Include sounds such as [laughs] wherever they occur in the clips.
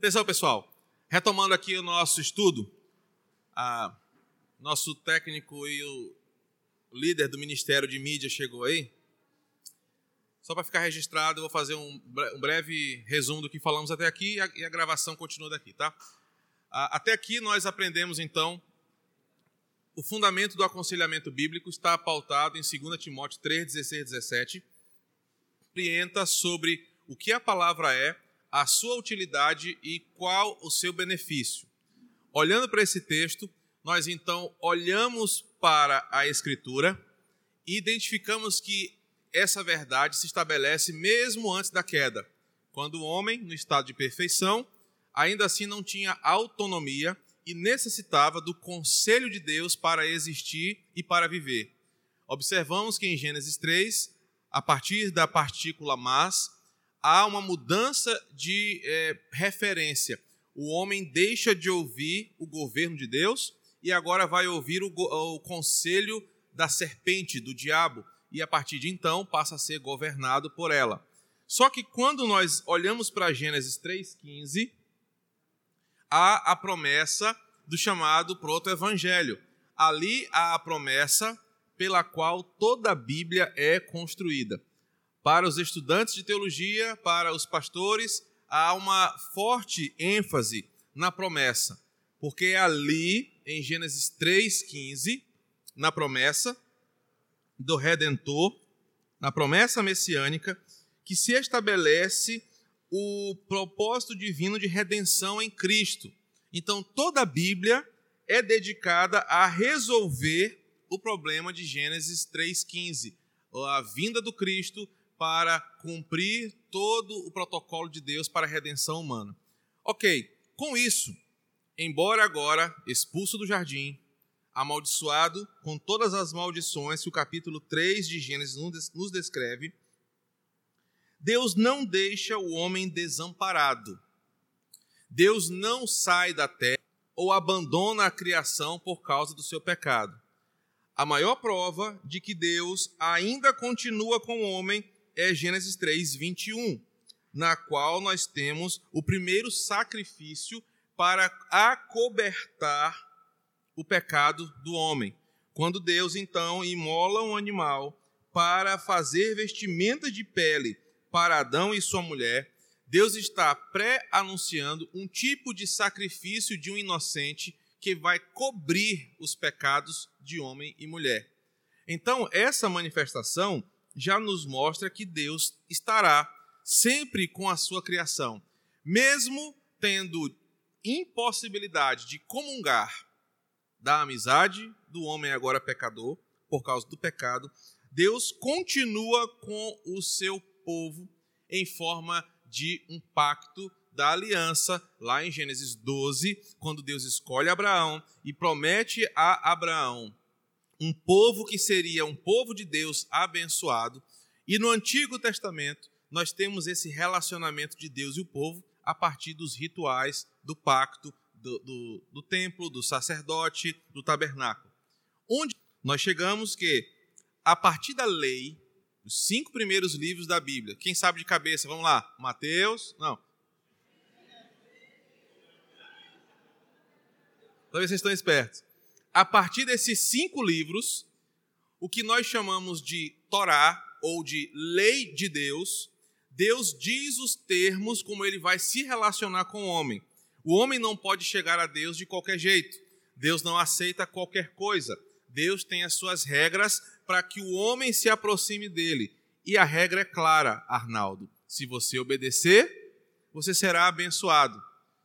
Atenção, pessoal. Retomando aqui o nosso estudo, a, nosso técnico e o líder do Ministério de Mídia chegou aí. Só para ficar registrado, eu vou fazer um, breve resumo do que falamos até aqui e a, e a gravação continua daqui, tá? até aqui nós aprendemos, então, o fundamento do aconselhamento bíblico está pautado em 2 Timóteo 3, 16 e 17. Orienta sobre o que a palavra é, a sua utilidade e qual o seu benefício. Olhando para esse texto, nós então olhamos para a Escritura e identificamos que essa verdade se estabelece mesmo antes da queda, quando o homem, no estado de perfeição, ainda assim não tinha autonomia e necessitava do conselho de Deus para existir e para viver. Observamos que em Gênesis 3, a partir da partícula mas, há uma mudança de é, referência. O homem deixa de ouvir o governo de Deus e agora vai ouvir o, o conselho da serpente, do diabo, e a partir de então passa a ser governado por ela. Só que quando nós olhamos para Gênesis 3,15, há a promessa do chamado proto-evangelho. Ali há a promessa pela qual toda a Bíblia é construída. Para os estudantes de teologia, para os pastores, há uma forte ênfase na promessa, porque é ali, em Gênesis 3,15, na promessa do Redentor, na promessa messiânica, que se estabelece o propósito divino de redenção em Cristo. Então, toda a Bíblia é dedicada a resolver o problema de Gênesis 3,15, a vinda do Cristo para cumprir todo o protocolo de Deus para a redenção humana. Ok, com isso, embora agora expulso do jardim, amaldiçoado com todas as maldições que o capítulo 3 de Gênesis nos descreve, Deus não deixa o homem desamparado. Deus não sai da terra ou abandona a criação por causa do seu pecado. A maior prova de que Deus ainda continua com o homem é Gênesis 3, 21, na qual nós temos o primeiro sacrifício para acobertar o pecado do homem. Quando Deus então imola um animal para fazer vestimenta de pele para Adão e sua mulher, Deus está pré-anunciando um tipo de sacrifício de um inocente que vai cobrir os pecados de homem e mulher. Então, essa manifestação já nos mostra que Deus estará sempre com a sua criação, mesmo tendo impossibilidade de comungar da amizade do homem agora pecador, por causa do pecado, Deus continua com o seu povo em forma de um pacto da aliança, lá em Gênesis 12, quando Deus escolhe Abraão e promete a Abraão um povo que seria um povo de Deus abençoado. E no Antigo Testamento, nós temos esse relacionamento de Deus e o povo a partir dos rituais do pacto, do, do, do templo, do sacerdote, do tabernáculo. Onde nós chegamos que, a partir da lei, os cinco primeiros livros da Bíblia, quem sabe de cabeça, vamos lá, Mateus, não. Talvez vocês estão espertos a partir desses cinco livros, o que nós chamamos de Torá ou de lei de Deus, Deus diz os termos como ele vai se relacionar com o homem. O homem não pode chegar a Deus de qualquer jeito. Deus não aceita qualquer coisa. Deus tem as suas regras para que o homem se aproxime dele. E a regra é clara, Arnaldo. Se você obedecer, você será abençoado.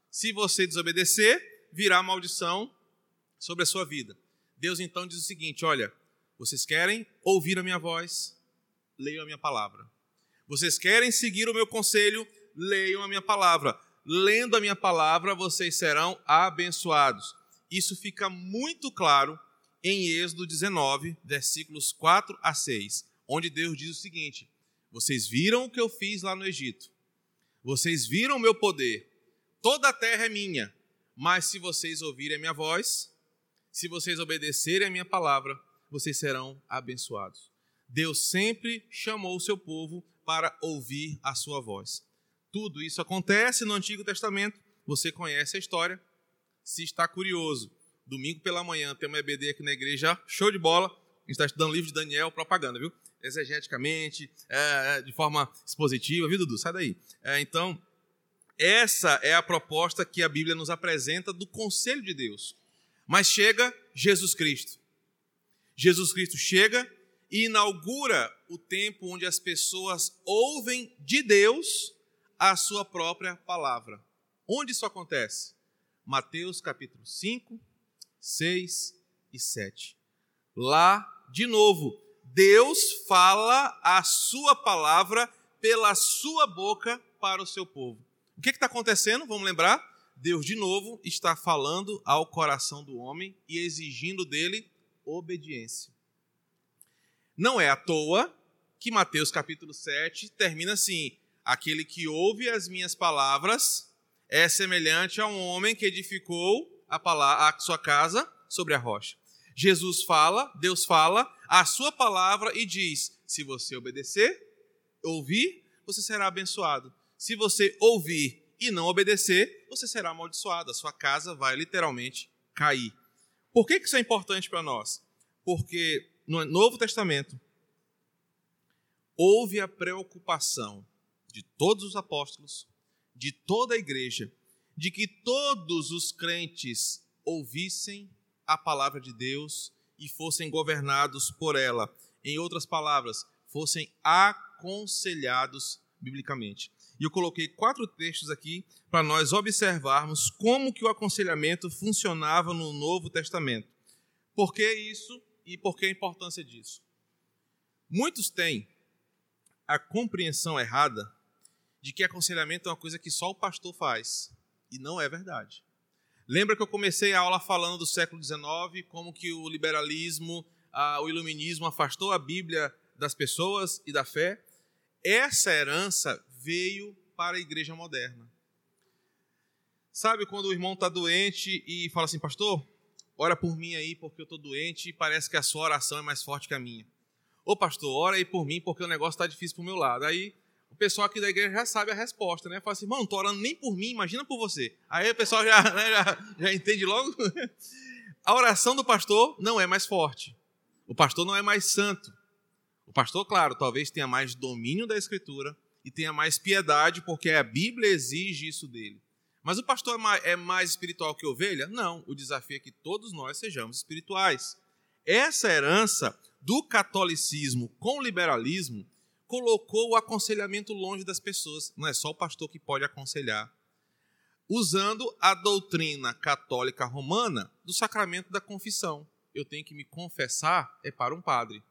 Se você desobedecer, virá maldição sobre a sua vida. Deus então diz o seguinte: olha, vocês querem ouvir a minha voz? Leiam a minha palavra. Vocês querem seguir o meu conselho? Leiam a minha palavra. Lendo a minha palavra, vocês serão abençoados. Isso fica muito claro em Êxodo 19, versículos 4 a 6, onde Deus diz o seguinte: Vocês viram o que eu fiz lá no Egito. Vocês viram o meu poder. Toda a terra é minha. Mas se vocês ouvirem a minha voz, se vocês obedecerem a minha palavra, vocês serão abençoados. Deus sempre chamou o seu povo para ouvir a sua voz. Tudo isso acontece no Antigo Testamento você conhece a história. Se está curioso, domingo pela manhã tem uma EBD aqui na igreja, show de bola. A gente está estudando o livro de Daniel, propaganda, viu? Exegeticamente, é, é, de forma expositiva, viu, Dudu? Sai daí. É, então, essa é a proposta que a Bíblia nos apresenta do conselho de Deus. Mas chega Jesus Cristo. Jesus Cristo chega e inaugura o tempo onde as pessoas ouvem de Deus a sua própria palavra. Onde isso acontece? Mateus capítulo 5, 6 e 7. Lá, de novo, Deus fala a sua palavra pela sua boca para o seu povo. O que está acontecendo? Vamos lembrar? Deus, de novo, está falando ao coração do homem e exigindo dele obediência. Não é à toa que Mateus capítulo 7 termina assim: Aquele que ouve as minhas palavras é semelhante a um homem que edificou a, palavra, a sua casa sobre a rocha. Jesus fala, Deus fala a sua palavra e diz: se você obedecer, ouvir, você será abençoado. Se você ouvir e não obedecer, você será amaldiçoado. A sua casa vai literalmente cair. Por que isso é importante para nós? Porque no Novo Testamento houve a preocupação de todos os apóstolos, de toda a igreja, de que todos os crentes ouvissem a palavra de Deus e fossem governados por ela. Em outras palavras, fossem aconselhados biblicamente. E eu coloquei quatro textos aqui para nós observarmos como que o aconselhamento funcionava no Novo Testamento. Por que isso e por que a importância disso? Muitos têm a compreensão errada de que aconselhamento é uma coisa que só o pastor faz. E não é verdade. Lembra que eu comecei a aula falando do século XIX, como que o liberalismo, o iluminismo afastou a Bíblia das pessoas e da fé? Essa herança veio para a igreja moderna. Sabe quando o irmão está doente e fala assim, pastor, ora por mim aí porque eu estou doente e parece que a sua oração é mais forte que a minha. Ô pastor, ora aí por mim porque o negócio está difícil para o meu lado. Aí o pessoal aqui da igreja já sabe a resposta, né? Fala assim, irmão, não estou orando nem por mim, imagina por você. Aí o pessoal já, né, já, já entende logo. [laughs] a oração do pastor não é mais forte. O pastor não é mais santo. O pastor, claro, talvez tenha mais domínio da escritura, e tenha mais piedade, porque a Bíblia exige isso dele. Mas o pastor é mais espiritual que ovelha? Não. O desafio é que todos nós sejamos espirituais. Essa herança do catolicismo com o liberalismo colocou o aconselhamento longe das pessoas. Não é só o pastor que pode aconselhar. Usando a doutrina católica romana do sacramento da confissão. Eu tenho que me confessar é para um padre.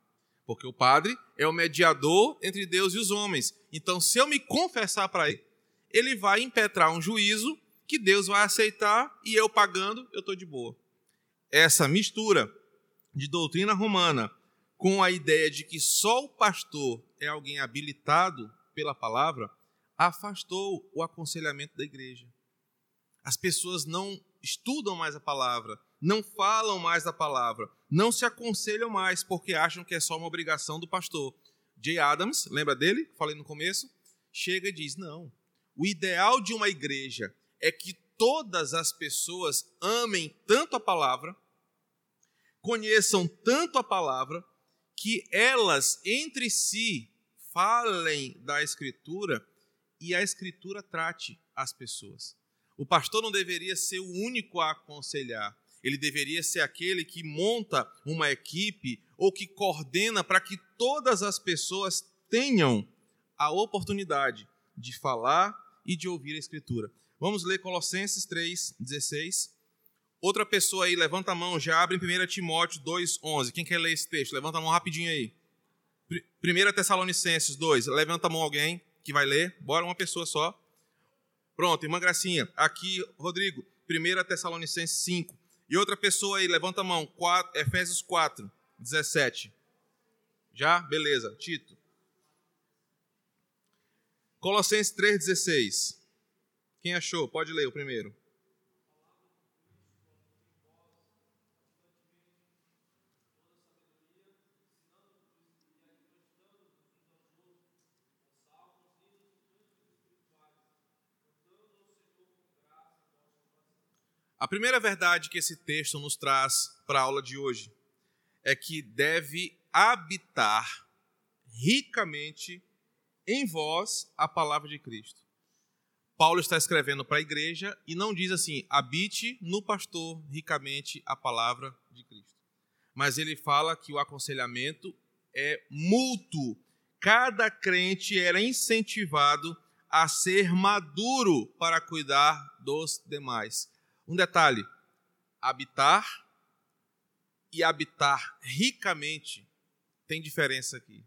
Porque o padre é o mediador entre Deus e os homens. Então, se eu me confessar para ele, ele vai impetrar um juízo que Deus vai aceitar e eu pagando, eu estou de boa. Essa mistura de doutrina romana com a ideia de que só o pastor é alguém habilitado pela palavra, afastou o aconselhamento da igreja. As pessoas não estudam mais a palavra, não falam mais da palavra, não se aconselham mais porque acham que é só uma obrigação do pastor. Jay Adams, lembra dele? Falei no começo. Chega e diz: não. O ideal de uma igreja é que todas as pessoas amem tanto a palavra, conheçam tanto a palavra, que elas entre si falem da Escritura e a Escritura trate as pessoas. O pastor não deveria ser o único a aconselhar, ele deveria ser aquele que monta uma equipe ou que coordena para que todas as pessoas tenham a oportunidade de falar e de ouvir a Escritura. Vamos ler Colossenses 3, 16. Outra pessoa aí, levanta a mão, já abre em 1 Timóteo 2, 11. Quem quer ler esse texto? Levanta a mão rapidinho aí. 1 Tessalonicenses 2, levanta a mão alguém que vai ler. Bora, uma pessoa só. Pronto, irmã Gracinha. Aqui, Rodrigo, 1 Tessalonicenses 5. E outra pessoa aí, levanta a mão, 4, Efésios 4, 17. Já? Beleza. Tito. Colossenses 3, 16. Quem achou? Pode ler o primeiro. A primeira verdade que esse texto nos traz para a aula de hoje é que deve habitar ricamente em vós a palavra de Cristo. Paulo está escrevendo para a igreja e não diz assim: habite no pastor ricamente a palavra de Cristo. Mas ele fala que o aconselhamento é mútuo. Cada crente era incentivado a ser maduro para cuidar dos demais. Um detalhe: habitar e habitar ricamente tem diferença aqui.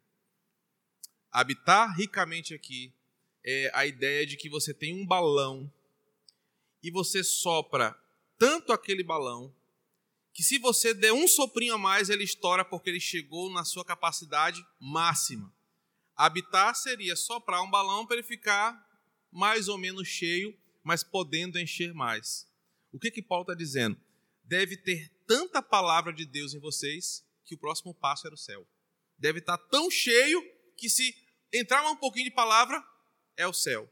Habitar ricamente aqui é a ideia de que você tem um balão e você sopra tanto aquele balão que se você der um soprinho a mais, ele estoura porque ele chegou na sua capacidade máxima. Habitar seria soprar um balão para ele ficar mais ou menos cheio, mas podendo encher mais. O que que Paulo está dizendo? Deve ter tanta palavra de Deus em vocês que o próximo passo era o céu. Deve estar tá tão cheio que se entrar um pouquinho de palavra, é o céu.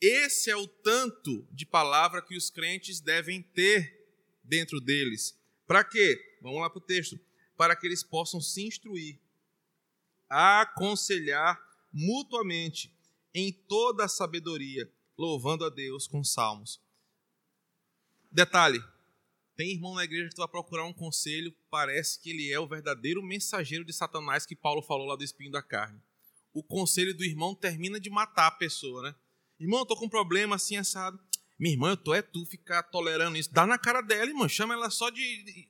Esse é o tanto de palavra que os crentes devem ter dentro deles. Para quê? Vamos lá para o texto. Para que eles possam se instruir, aconselhar mutuamente em toda a sabedoria, louvando a Deus com salmos. Detalhe: tem irmão na igreja que tu vai procurar um conselho, parece que ele é o verdadeiro mensageiro de Satanás que Paulo falou lá do espinho da carne o conselho do irmão termina de matar a pessoa, né? Irmão, eu tô com um problema assim assado. Minha irmã, eu tô é tu ficar tolerando isso. Dá na cara dela, irmão. Chama ela só de.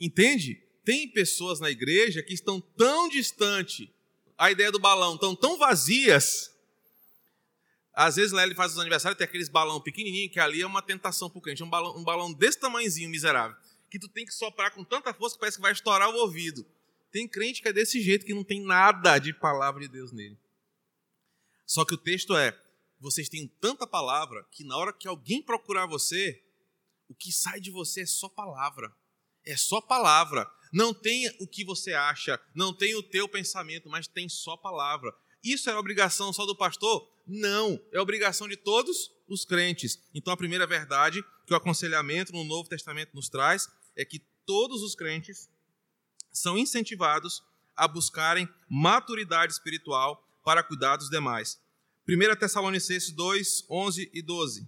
Entende? Tem pessoas na igreja que estão tão distante, a ideia do balão, estão tão vazias. Às vezes lá ele faz os aniversários, tem aqueles balão pequenininho, que ali é uma tentação para o crente. Um balão, um balão desse tamanhozinho, miserável, que tu tem que soprar com tanta força que parece que vai estourar o ouvido. Tem crente que é desse jeito, que não tem nada de palavra de Deus nele. Só que o texto é: vocês têm tanta palavra que na hora que alguém procurar você, o que sai de você é só palavra. É só palavra. Não tem o que você acha, não tem o teu pensamento, mas tem só palavra. Isso é obrigação só do pastor? Não, é obrigação de todos os crentes. Então a primeira verdade que o aconselhamento no Novo Testamento nos traz é que todos os crentes são incentivados a buscarem maturidade espiritual para cuidar dos demais. 1 Tessalonicenses 2, 11 e 12.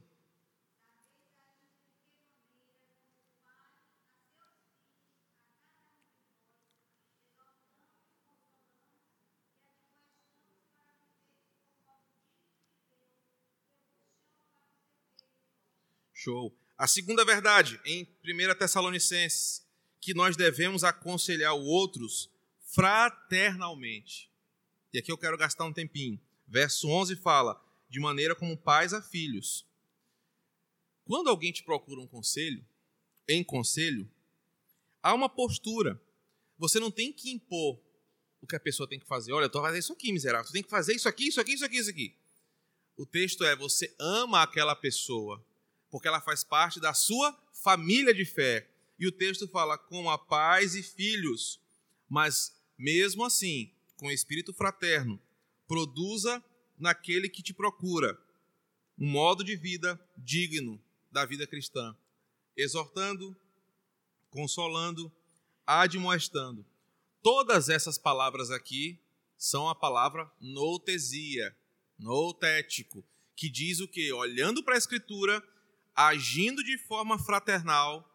Show. A segunda verdade, em 1 Tessalonicenses que nós devemos aconselhar outros fraternalmente. E aqui eu quero gastar um tempinho. Verso 11 fala: de maneira como pais a filhos. Quando alguém te procura um conselho, em conselho, há uma postura. Você não tem que impor o que a pessoa tem que fazer. Olha, tu vai fazer isso aqui, miserável. Tu tem que fazer isso aqui, isso aqui, isso aqui, isso aqui. O texto é: você ama aquela pessoa, porque ela faz parte da sua família de fé. E o texto fala com a paz e filhos, mas mesmo assim, com espírito fraterno, produza naquele que te procura um modo de vida digno da vida cristã, exortando, consolando, admoestando. Todas essas palavras aqui são a palavra noutesia, noutético, que diz o que? Olhando para a Escritura, agindo de forma fraternal,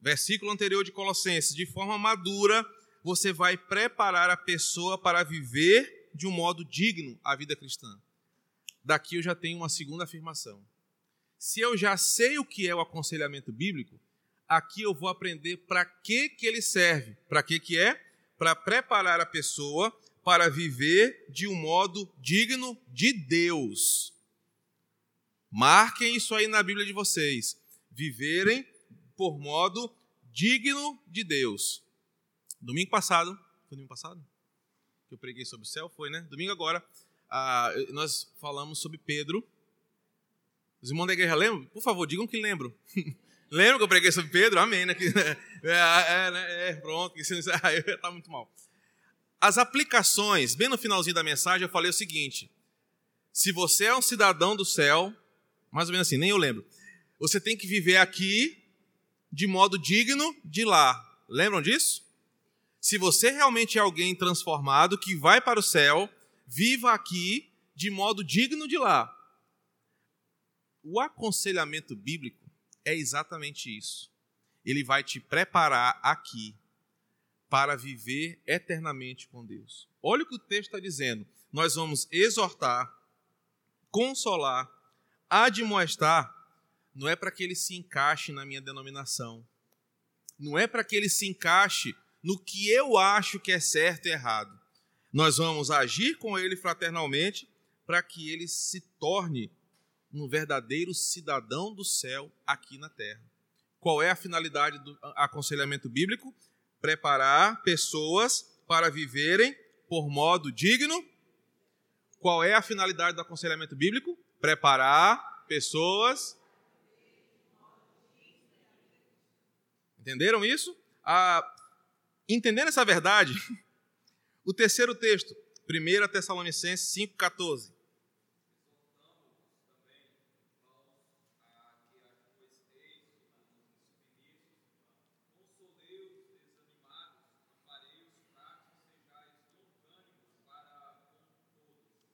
versículo anterior de Colossenses, de forma madura, você vai preparar a pessoa para viver de um modo digno a vida cristã. Daqui eu já tenho uma segunda afirmação. Se eu já sei o que é o aconselhamento bíblico, aqui eu vou aprender para que que ele serve. Para que que é? Para preparar a pessoa para viver de um modo digno de Deus. Marquem isso aí na Bíblia de vocês. Viverem por modo digno de Deus. Domingo passado, foi domingo passado? Que eu preguei sobre o céu? Foi, né? Domingo agora, ah, nós falamos sobre Pedro. Os irmãos da igreja lembram? Por favor, digam que lembram. [laughs] lembram que eu preguei sobre Pedro? Amém, né? [laughs] É, é, né? é pronto, está [laughs] muito mal. As aplicações, bem no finalzinho da mensagem, eu falei o seguinte: se você é um cidadão do céu, Mais ou menos assim, nem eu lembro. Você tem que viver aqui de modo digno de lá. Lembram disso? Se você realmente é alguém transformado que vai para o céu, viva aqui de modo digno de lá. O aconselhamento bíblico é exatamente isso. Ele vai te preparar aqui para viver eternamente com Deus. Olha o que o texto está dizendo. Nós vamos exortar, consolar, admoestar. Não é para que ele se encaixe na minha denominação. Não é para que ele se encaixe no que eu acho que é certo e errado. Nós vamos agir com ele fraternalmente para que ele se torne um verdadeiro cidadão do céu aqui na terra. Qual é a finalidade do aconselhamento bíblico? Preparar pessoas para viverem por modo digno. Qual é a finalidade do aconselhamento bíblico? Preparar pessoas. Entenderam isso? Ah, entendendo essa verdade, [laughs] o terceiro texto, 1 Tessalonicenses 5,14.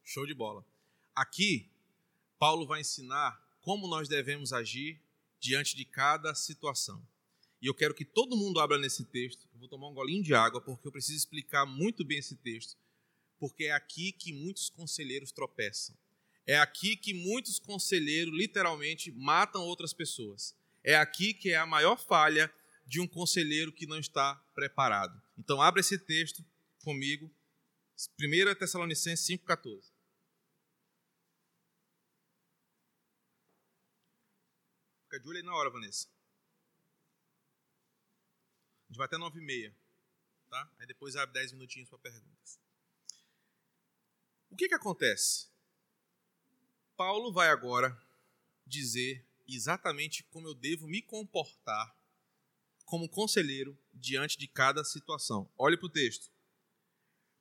Show de bola. Aqui, Paulo vai ensinar como nós devemos agir diante de cada situação. E eu quero que todo mundo abra nesse texto. Eu vou tomar um golinho de água porque eu preciso explicar muito bem esse texto. Porque é aqui que muitos conselheiros tropeçam. É aqui que muitos conselheiros literalmente matam outras pessoas. É aqui que é a maior falha de um conselheiro que não está preparado. Então, abra esse texto comigo. 1 Tessalonicenses 5,14. Fica de olho aí na hora, Vanessa. A gente vai até nove e meia. Tá? Aí depois abre dez minutinhos para perguntas. O que, que acontece? Paulo vai agora dizer exatamente como eu devo me comportar como conselheiro diante de cada situação. Olhe para o texto.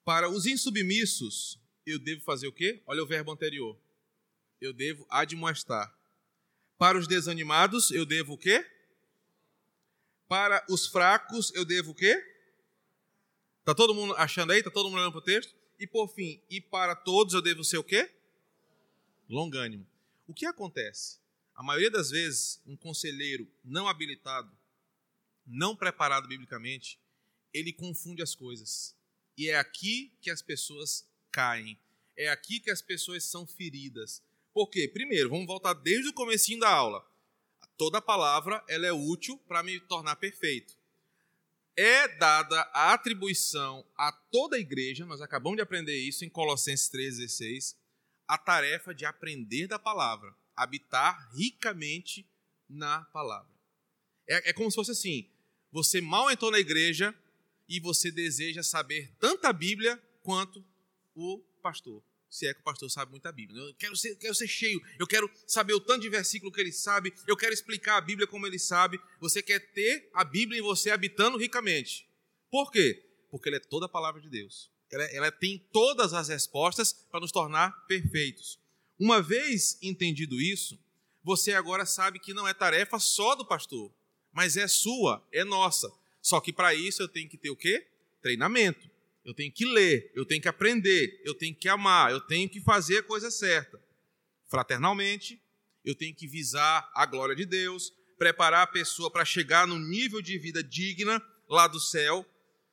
Para os insubmissos, eu devo fazer o quê? Olha o verbo anterior. Eu devo admoestar. Para os desanimados, eu devo o quê? Para os fracos, eu devo o quê? Está todo mundo achando aí? Está todo mundo olhando para o texto? E por fim, e para todos eu devo ser o quê? Longânimo. O que acontece? A maioria das vezes, um conselheiro não habilitado, não preparado biblicamente, ele confunde as coisas. E é aqui que as pessoas caem. É aqui que as pessoas são feridas. Por quê? Primeiro, vamos voltar desde o comecinho da aula. Toda palavra ela é útil para me tornar perfeito. É dada a atribuição a toda a igreja, nós acabamos de aprender isso em Colossenses 3,16, a tarefa de aprender da palavra, habitar ricamente na palavra. É, é como se fosse assim: você mal entrou na igreja e você deseja saber tanto a Bíblia quanto o pastor se é que o pastor sabe muito a Bíblia. Eu quero ser, quero ser cheio, eu quero saber o tanto de versículo que ele sabe, eu quero explicar a Bíblia como ele sabe. Você quer ter a Bíblia em você habitando ricamente. Por quê? Porque ela é toda a palavra de Deus. Ela, ela tem todas as respostas para nos tornar perfeitos. Uma vez entendido isso, você agora sabe que não é tarefa só do pastor, mas é sua, é nossa. Só que para isso eu tenho que ter o quê? Treinamento eu tenho que ler, eu tenho que aprender, eu tenho que amar, eu tenho que fazer a coisa certa. Fraternalmente, eu tenho que visar a glória de Deus, preparar a pessoa para chegar no nível de vida digna lá do céu.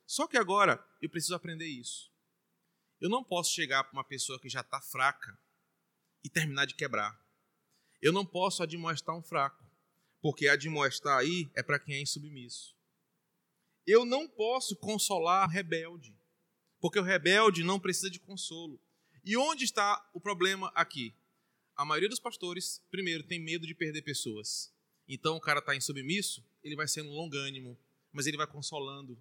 Só que agora eu preciso aprender isso. Eu não posso chegar para uma pessoa que já está fraca e terminar de quebrar. Eu não posso admoestar um fraco, porque admoestar aí é para quem é insubmisso. Eu não posso consolar rebelde porque o rebelde não precisa de consolo. E onde está o problema aqui? A maioria dos pastores, primeiro, tem medo de perder pessoas. Então o cara está insubmisso, ele vai sendo longânimo, mas ele vai consolando.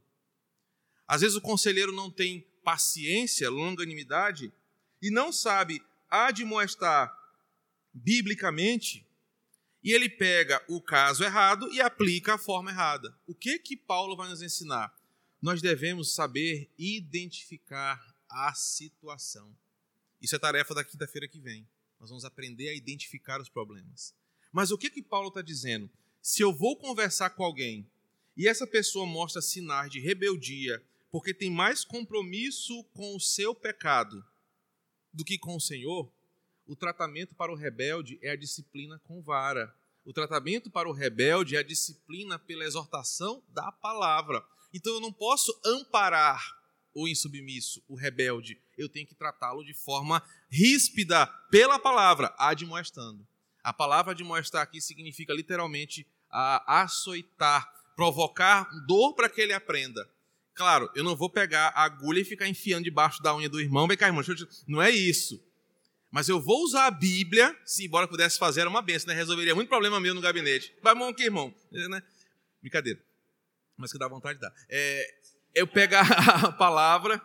Às vezes o conselheiro não tem paciência, longanimidade, e não sabe admoestar biblicamente, e ele pega o caso errado e aplica a forma errada. O que que Paulo vai nos ensinar? Nós devemos saber identificar a situação. Isso é tarefa da quinta-feira que vem. Nós vamos aprender a identificar os problemas. Mas o que que Paulo está dizendo? Se eu vou conversar com alguém e essa pessoa mostra sinais de rebeldia, porque tem mais compromisso com o seu pecado do que com o Senhor, o tratamento para o rebelde é a disciplina com vara. O tratamento para o rebelde é a disciplina pela exortação da palavra. Então eu não posso amparar o insubmisso, o rebelde. Eu tenho que tratá-lo de forma ríspida pela palavra, admoestando. A palavra admoestar aqui significa literalmente a açoitar, provocar dor para que ele aprenda. Claro, eu não vou pegar a agulha e ficar enfiando debaixo da unha do irmão, vem cá, irmão, te... não é isso. Mas eu vou usar a Bíblia, se embora pudesse fazer, era uma benção, né? resolveria muito problema meu no gabinete. Vai, irmão, aqui, irmão. É, né? Brincadeira. Mas que dá vontade de dar. É, eu pegar [laughs] a palavra,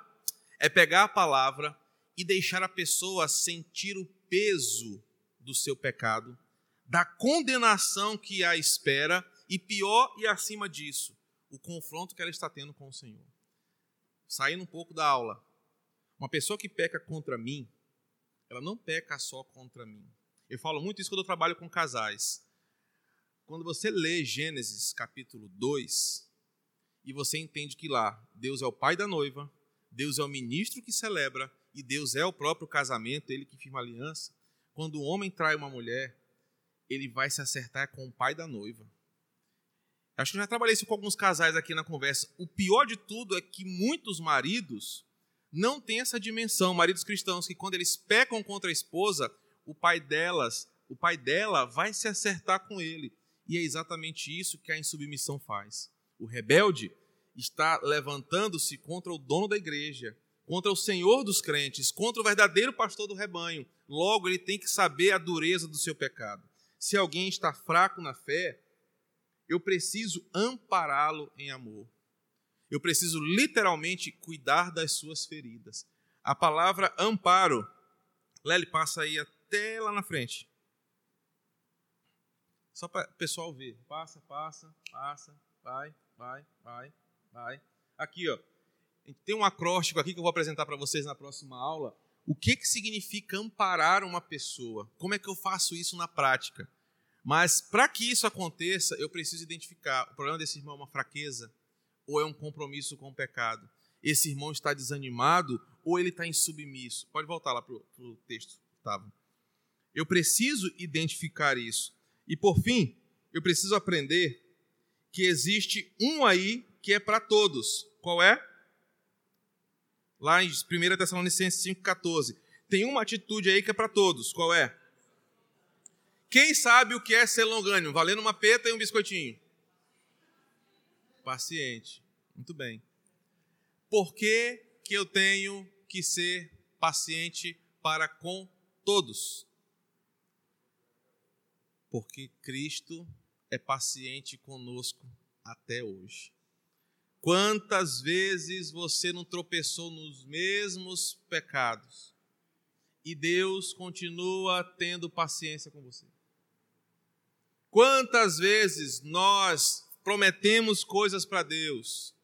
é pegar a palavra e deixar a pessoa sentir o peso do seu pecado, da condenação que a espera e pior e acima disso, o confronto que ela está tendo com o Senhor. Saindo um pouco da aula, uma pessoa que peca contra mim, ela não peca só contra mim. Eu falo muito isso quando eu trabalho com casais. Quando você lê Gênesis capítulo 2, e você entende que lá Deus é o pai da noiva, Deus é o ministro que celebra, e Deus é o próprio casamento, ele que firma aliança. Quando o homem trai uma mulher, ele vai se acertar com o pai da noiva. Acho que eu já trabalhei isso com alguns casais aqui na conversa. O pior de tudo é que muitos maridos não têm essa dimensão, maridos cristãos, que quando eles pecam contra a esposa, o pai delas, o pai dela vai se acertar com ele. E é exatamente isso que a insubmissão faz. O rebelde está levantando-se contra o dono da igreja, contra o Senhor dos crentes, contra o verdadeiro pastor do rebanho. Logo, ele tem que saber a dureza do seu pecado. Se alguém está fraco na fé, eu preciso ampará-lo em amor. Eu preciso literalmente cuidar das suas feridas. A palavra amparo, Lely, passa aí até lá na frente. Só para o pessoal ver. Passa, passa, passa, vai, vai, vai, vai. Aqui, ó. Tem um acróstico aqui que eu vou apresentar para vocês na próxima aula. O que, que significa amparar uma pessoa? Como é que eu faço isso na prática? Mas para que isso aconteça, eu preciso identificar o problema desse irmão é uma fraqueza ou é um compromisso com o pecado. Esse irmão está desanimado ou ele está insubmisso. Pode voltar lá para o texto, Gustavo. Eu preciso identificar isso. E por fim, eu preciso aprender que existe um aí que é para todos. Qual é? Lá em 1 Tessalonicenses 5,14. Tem uma atitude aí que é para todos. Qual é? Quem sabe o que é ser longânimo? Valendo uma peta e um biscoitinho. Paciente. Muito bem. Por que, que eu tenho que ser paciente para com todos? Porque Cristo é paciente conosco até hoje. Quantas vezes você não tropeçou nos mesmos pecados e Deus continua tendo paciência com você? Quantas vezes nós prometemos coisas para Deus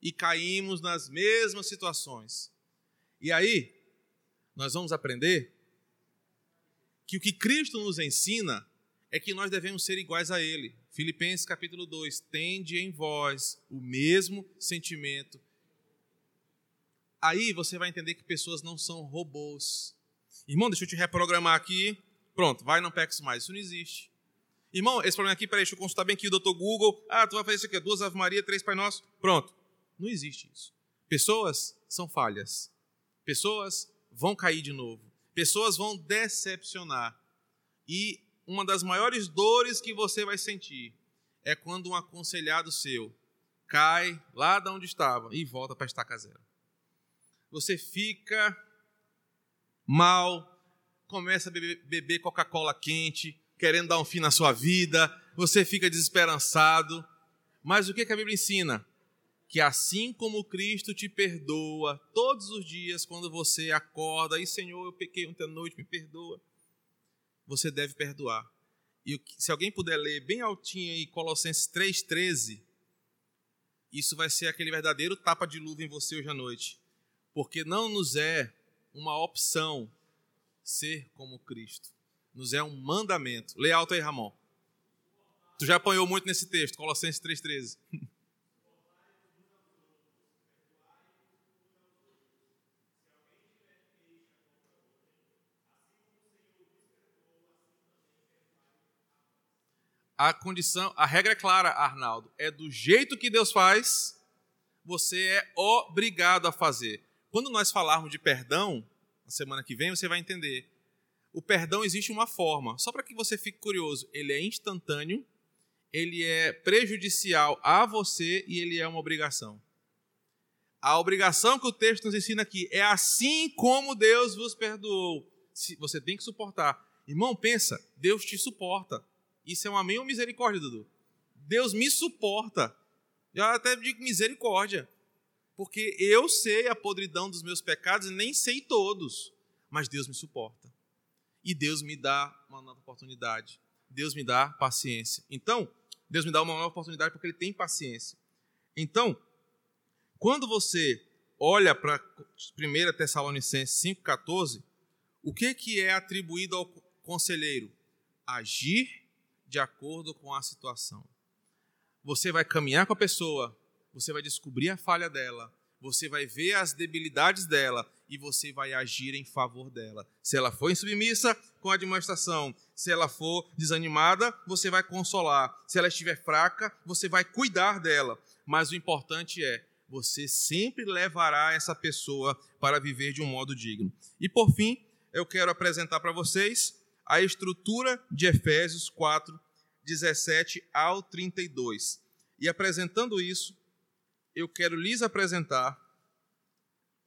e caímos nas mesmas situações? E aí, nós vamos aprender que o que Cristo nos ensina é que nós devemos ser iguais a Ele. Filipenses capítulo 2: Tende em vós o mesmo sentimento. Aí você vai entender que pessoas não são robôs. Irmão, deixa eu te reprogramar aqui. Pronto, vai, não peques mais. Isso não existe. Irmão, esse problema aqui, peraí, deixa eu consultar bem aqui o doutor Google. Ah, tu vai fazer isso aqui, duas Ave Maria, três Pai Nosso. Pronto. Não existe isso. Pessoas são falhas. Pessoas vão cair de novo. Pessoas vão decepcionar. E uma das maiores dores que você vai sentir é quando um aconselhado seu cai lá de onde estava e volta para estaca zero. Você fica mal, começa a beber, beber Coca-Cola quente, querendo dar um fim na sua vida, você fica desesperançado. Mas o que a Bíblia ensina? Que assim como Cristo te perdoa todos os dias quando você acorda, e Senhor, eu pequei ontem à noite, me perdoa, você deve perdoar. E se alguém puder ler bem altinho aí Colossenses 3,13, isso vai ser aquele verdadeiro tapa de luva em você hoje à noite. Porque não nos é uma opção ser como Cristo. Nos é um mandamento. Lê alto aí, Ramon. Tu já apanhou muito nesse texto, Colossenses 3,13. [laughs] A condição, a regra é clara, Arnaldo. É do jeito que Deus faz, você é obrigado a fazer. Quando nós falarmos de perdão, na semana que vem, você vai entender. O perdão existe uma forma. Só para que você fique curioso, ele é instantâneo, ele é prejudicial a você e ele é uma obrigação. A obrigação que o texto nos ensina aqui é assim como Deus vos perdoou. Você tem que suportar. Irmão, pensa, Deus te suporta. Isso é um amém ou misericórdia, Dudu? Deus me suporta. Eu até digo misericórdia. Porque eu sei a podridão dos meus pecados e nem sei todos. Mas Deus me suporta. E Deus me dá uma nova oportunidade. Deus me dá paciência. Então, Deus me dá uma nova oportunidade porque Ele tem paciência. Então, quando você olha para 1 Tessalonicenses 5,14, o que, que é atribuído ao conselheiro? Agir de acordo com a situação. Você vai caminhar com a pessoa, você vai descobrir a falha dela, você vai ver as debilidades dela e você vai agir em favor dela. Se ela for insubmissa, com a demonstração. Se ela for desanimada, você vai consolar. Se ela estiver fraca, você vai cuidar dela. Mas o importante é, você sempre levará essa pessoa para viver de um modo digno. E por fim, eu quero apresentar para vocês a estrutura de Efésios 4, 17 ao 32. E apresentando isso, eu quero lhes apresentar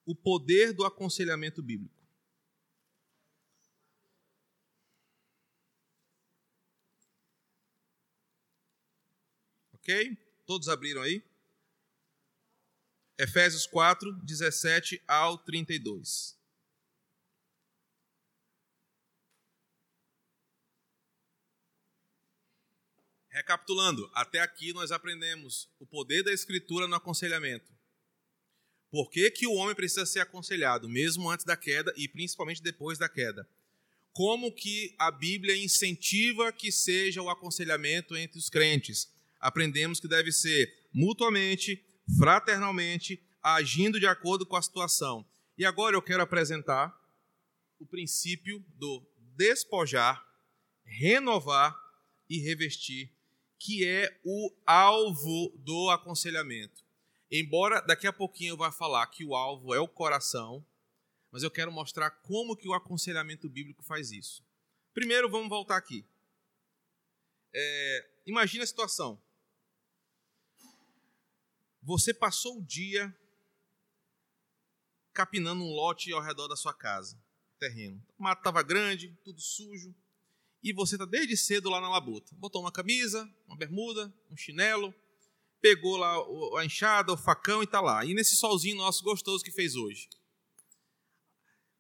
o poder do aconselhamento bíblico. Ok? Todos abriram aí? Efésios 4, 17 ao 32. Recapitulando, até aqui nós aprendemos o poder da escritura no aconselhamento. Por que, que o homem precisa ser aconselhado, mesmo antes da queda e principalmente depois da queda? Como que a Bíblia incentiva que seja o aconselhamento entre os crentes? Aprendemos que deve ser mutuamente, fraternalmente, agindo de acordo com a situação. E agora eu quero apresentar o princípio do despojar, renovar e revestir que é o alvo do aconselhamento. Embora daqui a pouquinho eu vá falar que o alvo é o coração, mas eu quero mostrar como que o aconselhamento bíblico faz isso. Primeiro, vamos voltar aqui. É, imagine a situação. Você passou o dia capinando um lote ao redor da sua casa, terreno. O mato estava grande, tudo sujo e você está desde cedo lá na labuta. Botou uma camisa, uma bermuda, um chinelo, pegou lá a enxada, o facão e está lá. E nesse solzinho nosso gostoso que fez hoje.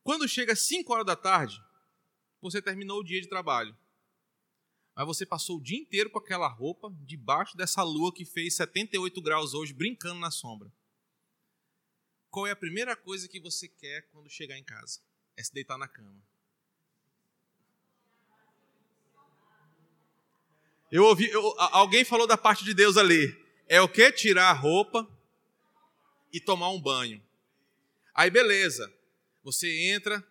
Quando chega 5 horas da tarde, você terminou o dia de trabalho. Mas você passou o dia inteiro com aquela roupa, debaixo dessa lua que fez 78 graus hoje, brincando na sombra. Qual é a primeira coisa que você quer quando chegar em casa? É se deitar na cama. Eu ouvi, eu, alguém falou da parte de Deus ali. É o que? Tirar a roupa e tomar um banho. Aí beleza. Você entra,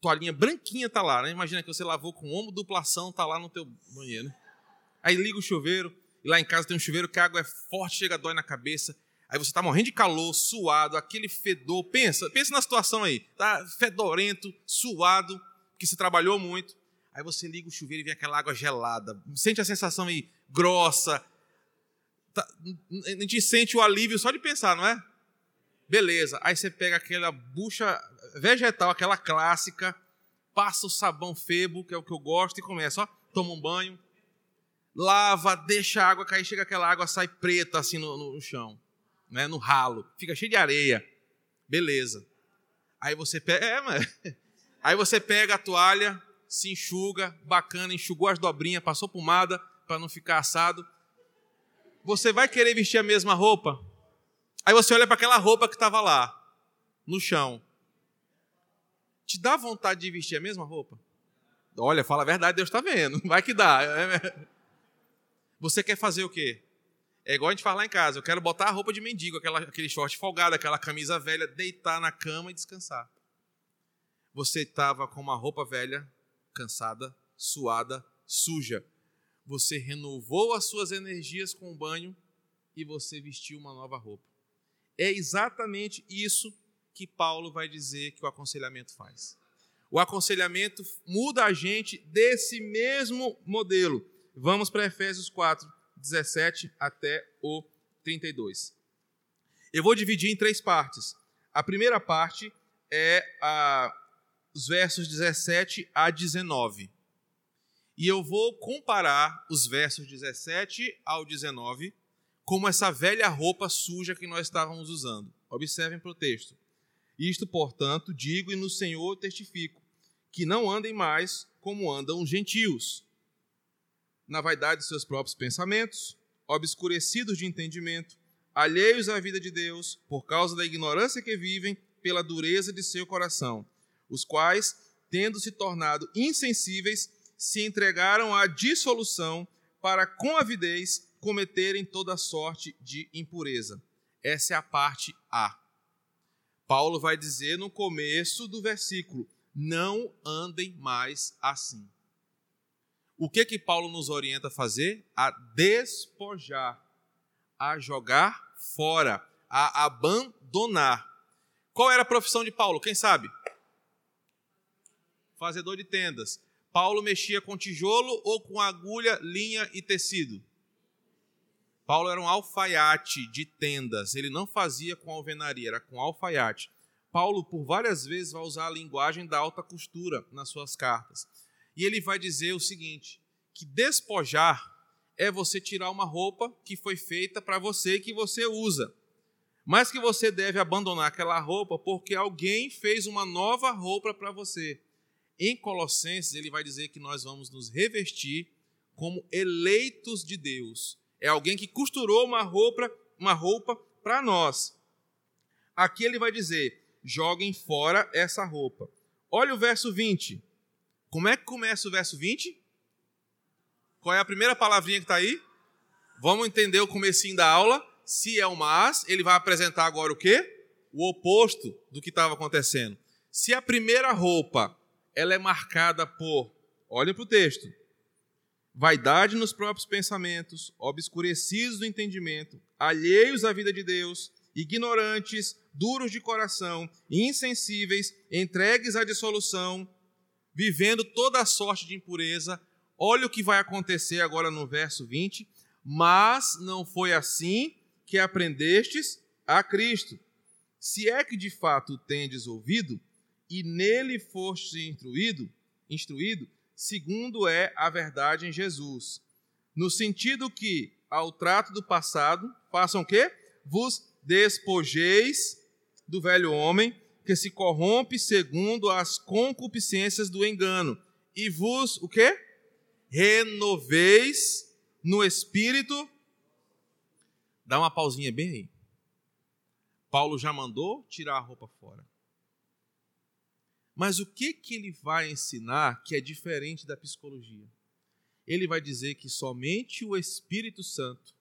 toalhinha branquinha tá lá, né? Imagina que você lavou com ombro duplação, tá lá no teu banheiro. Né? Aí liga o chuveiro, e lá em casa tem um chuveiro que a água é forte, chega dói na cabeça. Aí você tá morrendo de calor, suado, aquele fedor. Pensa, pensa na situação aí. Tá fedorento, suado, que você trabalhou muito. Aí você liga o chuveiro e vem aquela água gelada. Sente a sensação aí grossa. Tá, a gente sente o alívio só de pensar, não é? Beleza. Aí você pega aquela bucha vegetal, aquela clássica, passa o sabão febo, que é o que eu gosto, e começa, ó, toma um banho, lava, deixa a água cair, chega aquela água, sai preta assim no, no chão, né, no ralo, fica cheio de areia. Beleza. Aí você pega, é, mas... [laughs] Aí você pega a toalha, se enxuga, bacana, enxugou as dobrinhas, passou pomada para não ficar assado. Você vai querer vestir a mesma roupa? Aí você olha para aquela roupa que estava lá, no chão. Te dá vontade de vestir a mesma roupa? Olha, fala a verdade, Deus está vendo. Vai que dá. [laughs] Você quer fazer o quê? É igual a gente fala lá em casa. Eu quero botar a roupa de mendigo, aquela, aquele short folgado, aquela camisa velha, deitar na cama e descansar. Você estava com uma roupa velha, cansada, suada, suja. Você renovou as suas energias com o banho e você vestiu uma nova roupa. É exatamente isso que Paulo vai dizer que o aconselhamento faz. O aconselhamento muda a gente desse mesmo modelo. Vamos para Efésios 4, 17 até o 32. Eu vou dividir em três partes. A primeira parte é a, os versos 17 a 19. E eu vou comparar os versos 17 ao 19 como essa velha roupa suja que nós estávamos usando. Observem para o texto. Isto, portanto, digo e no Senhor testifico, que não andem mais como andam os gentios, na vaidade de seus próprios pensamentos, obscurecidos de entendimento, alheios à vida de Deus, por causa da ignorância que vivem, pela dureza de seu coração, os quais, tendo se tornado insensíveis, se entregaram à dissolução para com avidez cometerem toda sorte de impureza. Essa é a parte A. Paulo vai dizer no começo do versículo: não andem mais assim. O que que Paulo nos orienta a fazer? A despojar, a jogar fora, a abandonar. Qual era a profissão de Paulo? Quem sabe? Fazedor de tendas. Paulo mexia com tijolo ou com agulha, linha e tecido? Paulo era um alfaiate de tendas, ele não fazia com alvenaria, era com alfaiate. Paulo, por várias vezes, vai usar a linguagem da alta costura nas suas cartas. E ele vai dizer o seguinte: que despojar é você tirar uma roupa que foi feita para você e que você usa, mas que você deve abandonar aquela roupa porque alguém fez uma nova roupa para você. Em Colossenses, ele vai dizer que nós vamos nos revestir como eleitos de Deus é alguém que costurou uma roupa, uma roupa para nós. Aqui ele vai dizer: joguem fora essa roupa. Olha o verso 20. Como é que começa o verso 20? Qual é a primeira palavrinha que está aí? Vamos entender o comecinho da aula. Se é o mas, ele vai apresentar agora o quê? O oposto do que estava acontecendo. Se a primeira roupa ela é marcada por, olha para o texto, vaidade nos próprios pensamentos, obscurecidos do entendimento, alheios à vida de Deus, ignorantes, duros de coração, insensíveis, entregues à dissolução, vivendo toda a sorte de impureza. Olha o que vai acontecer agora no verso 20. Mas não foi assim que aprendestes a Cristo. Se é que de fato tendes ouvido e nele foste instruído, instruído, segundo é a verdade em Jesus. No sentido que, ao trato do passado, façam o quê? Vos despojeis do velho homem, que se corrompe segundo as concupiscências do engano, e vos, o quê? Renoveis no espírito. Dá uma pausinha bem aí. Paulo já mandou tirar a roupa fora. Mas o que, que ele vai ensinar que é diferente da psicologia? Ele vai dizer que somente o Espírito Santo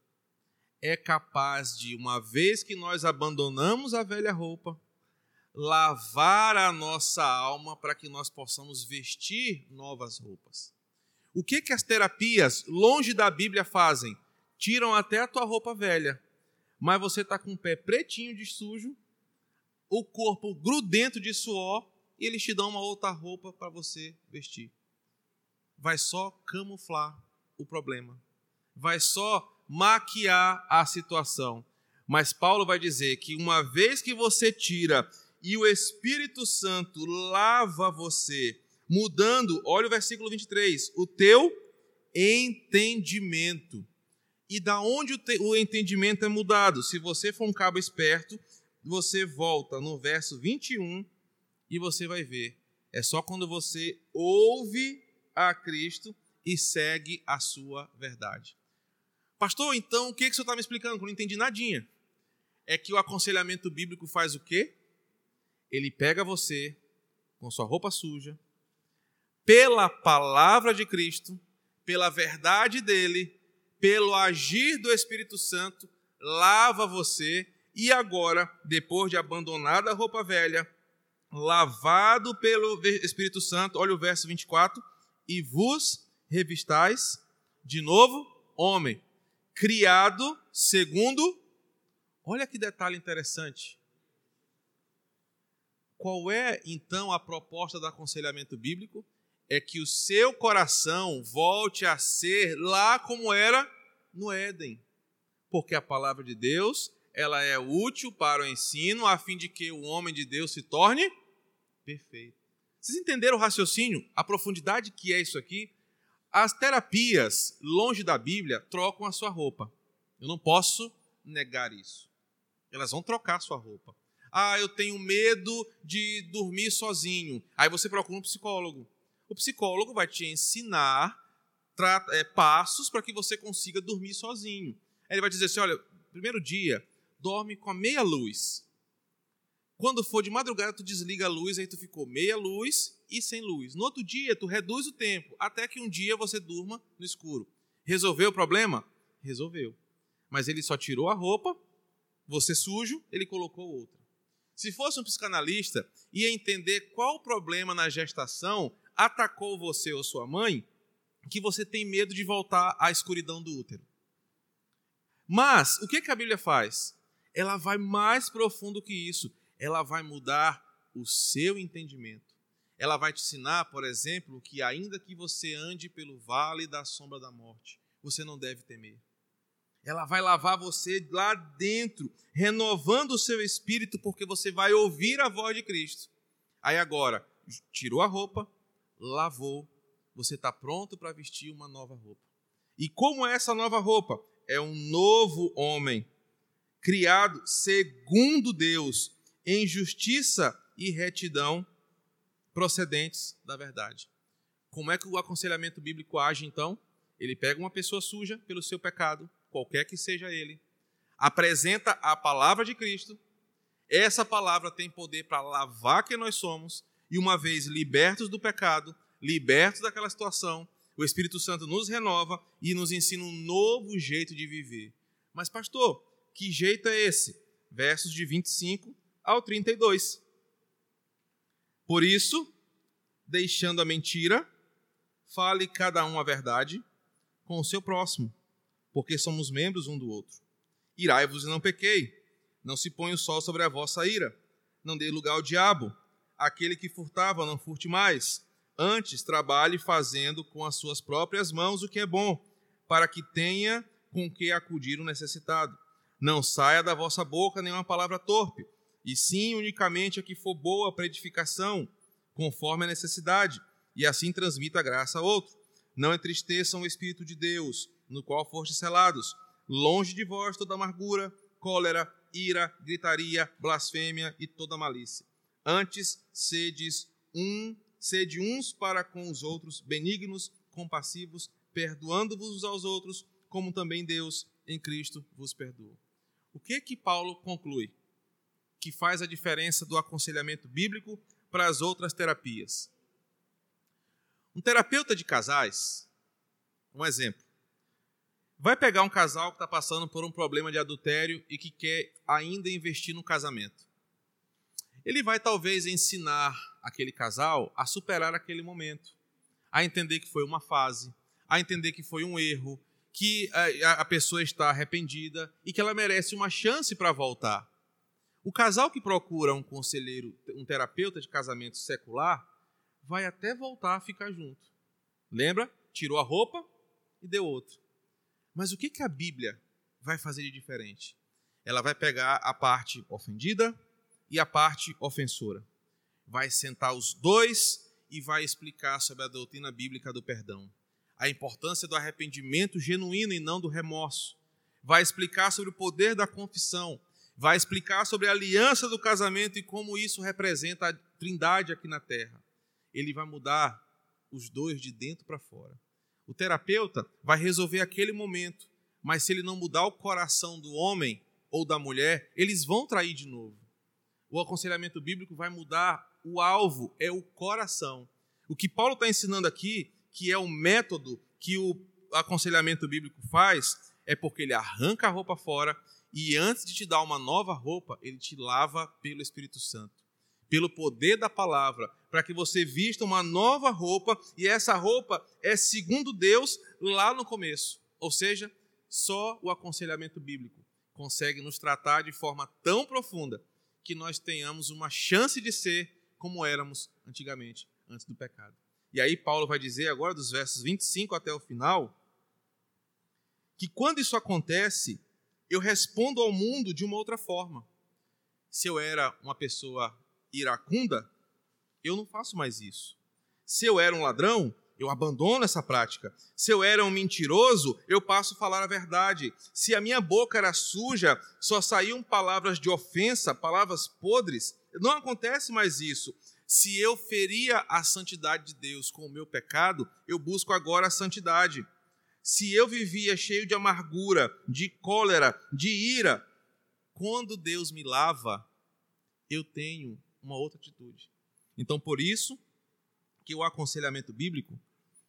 é capaz de, uma vez que nós abandonamos a velha roupa, lavar a nossa alma para que nós possamos vestir novas roupas. O que, que as terapias, longe da Bíblia, fazem? Tiram até a tua roupa velha, mas você está com o pé pretinho de sujo, o corpo grudento de suor e eles te dão uma outra roupa para você vestir. Vai só camuflar o problema. Vai só maquiar a situação. Mas Paulo vai dizer que uma vez que você tira e o Espírito Santo lava você, mudando, olha o versículo 23, o teu entendimento. E da onde o, te, o entendimento é mudado? Se você for um cabo esperto, você volta no verso 21 e você vai ver. É só quando você ouve a Cristo e segue a sua verdade. Pastor, então o que, que o senhor está me explicando? Eu não entendi nadinha. É que o aconselhamento bíblico faz o quê? Ele pega você, com sua roupa suja, pela palavra de Cristo, pela verdade dele, pelo agir do Espírito Santo, lava você e agora, depois de abandonada a roupa velha, lavado pelo Espírito Santo, olha o verso 24, e vos revistais de novo homem, criado segundo. Olha que detalhe interessante. Qual é então a proposta do aconselhamento bíblico? É que o seu coração volte a ser lá como era no Éden. Porque a palavra de Deus, ela é útil para o ensino, a fim de que o homem de Deus se torne perfeito. Vocês entenderam o raciocínio? A profundidade que é isso aqui? As terapias, longe da Bíblia, trocam a sua roupa. Eu não posso negar isso. Elas vão trocar a sua roupa. Ah, eu tenho medo de dormir sozinho. Aí você procura um psicólogo. O psicólogo vai te ensinar é, passos para que você consiga dormir sozinho. Aí ele vai dizer assim: olha, primeiro dia, dorme com a meia luz. Quando for de madrugada, tu desliga a luz, aí tu ficou meia luz e sem luz. No outro dia, tu reduz o tempo, até que um dia você durma no escuro. Resolveu o problema? Resolveu. Mas ele só tirou a roupa, você sujo, ele colocou outra. Se fosse um psicanalista, ia entender qual problema na gestação atacou você ou sua mãe, que você tem medo de voltar à escuridão do útero. Mas o que a Bíblia faz? Ela vai mais profundo que isso. Ela vai mudar o seu entendimento. Ela vai te ensinar, por exemplo, que ainda que você ande pelo vale da sombra da morte, você não deve temer. Ela vai lavar você lá dentro, renovando o seu espírito, porque você vai ouvir a voz de Cristo. Aí agora, tirou a roupa, lavou, você está pronto para vestir uma nova roupa. E como é essa nova roupa? É um novo homem, criado segundo Deus, em justiça e retidão procedentes da verdade. Como é que o aconselhamento bíblico age então? Ele pega uma pessoa suja pelo seu pecado, qualquer que seja ele, apresenta a palavra de Cristo. Essa palavra tem poder para lavar quem nós somos, e uma vez libertos do pecado, libertos daquela situação, o Espírito Santo nos renova e nos ensina um novo jeito de viver. Mas, pastor, que jeito é esse? Versos de 25 ao 32. Por isso, deixando a mentira, fale cada um a verdade com o seu próximo, porque somos membros um do outro. Irai-vos e não pequei. Não se ponha o sol sobre a vossa ira. Não dê lugar ao diabo. Aquele que furtava, não furte mais Antes, trabalhe fazendo com as suas próprias mãos o que é bom, para que tenha com que acudir o necessitado. Não saia da vossa boca nenhuma palavra torpe, e sim unicamente a que for boa para edificação, conforme a necessidade, e assim transmita a graça a outro. Não entristeçam o Espírito de Deus, no qual fostes selados. Longe de vós toda amargura, cólera, ira, gritaria, blasfêmia e toda malícia. Antes, sedes um Sede uns para com os outros benignos, compassivos, perdoando-vos aos outros, como também Deus em Cristo vos perdoou. O que que Paulo conclui? Que faz a diferença do aconselhamento bíblico para as outras terapias. Um terapeuta de casais, um exemplo, vai pegar um casal que está passando por um problema de adultério e que quer ainda investir no casamento. Ele vai talvez ensinar aquele casal a superar aquele momento, a entender que foi uma fase, a entender que foi um erro, que a, pessoa está arrependida e que ela merece uma chance para voltar. O casal que procura um conselheiro, um terapeuta de casamento secular, vai até voltar a ficar junto. Lembra? Tirou a roupa e deu outro. Mas o que, que a Bíblia vai fazer de diferente? Ela vai pegar a parte ofendida, e a parte ofensora. Vai sentar os dois e vai explicar sobre a doutrina bíblica do perdão, a importância do arrependimento genuíno e não do remorso. Vai explicar sobre o poder da confissão, vai explicar sobre a aliança do casamento e como isso representa a trindade aqui na terra. Ele vai mudar os dois de dentro para fora. O terapeuta vai resolver aquele momento, mas se ele não mudar o coração do homem ou da mulher, eles vão trair de novo o aconselhamento bíblico vai mudar o alvo é o coração. O que Paulo está ensinando aqui, que é o método que o aconselhamento bíblico faz, é porque ele arranca a roupa fora e antes de te dar uma nova roupa, ele te lava pelo Espírito Santo, pelo poder da palavra, para que você vista uma nova roupa e essa roupa é segundo Deus lá no começo. Ou seja, só o aconselhamento bíblico consegue nos tratar de forma tão profunda que nós tenhamos uma chance de ser como éramos antigamente, antes do pecado. E aí Paulo vai dizer agora dos versos 25 até o final que quando isso acontece, eu respondo ao mundo de uma outra forma. Se eu era uma pessoa iracunda, eu não faço mais isso. Se eu era um ladrão, eu abandono essa prática. Se eu era um mentiroso, eu passo a falar a verdade. Se a minha boca era suja, só saíam palavras de ofensa, palavras podres, não acontece mais isso. Se eu feria a santidade de Deus com o meu pecado, eu busco agora a santidade. Se eu vivia cheio de amargura, de cólera, de ira, quando Deus me lava, eu tenho uma outra atitude. Então, por isso, que o aconselhamento bíblico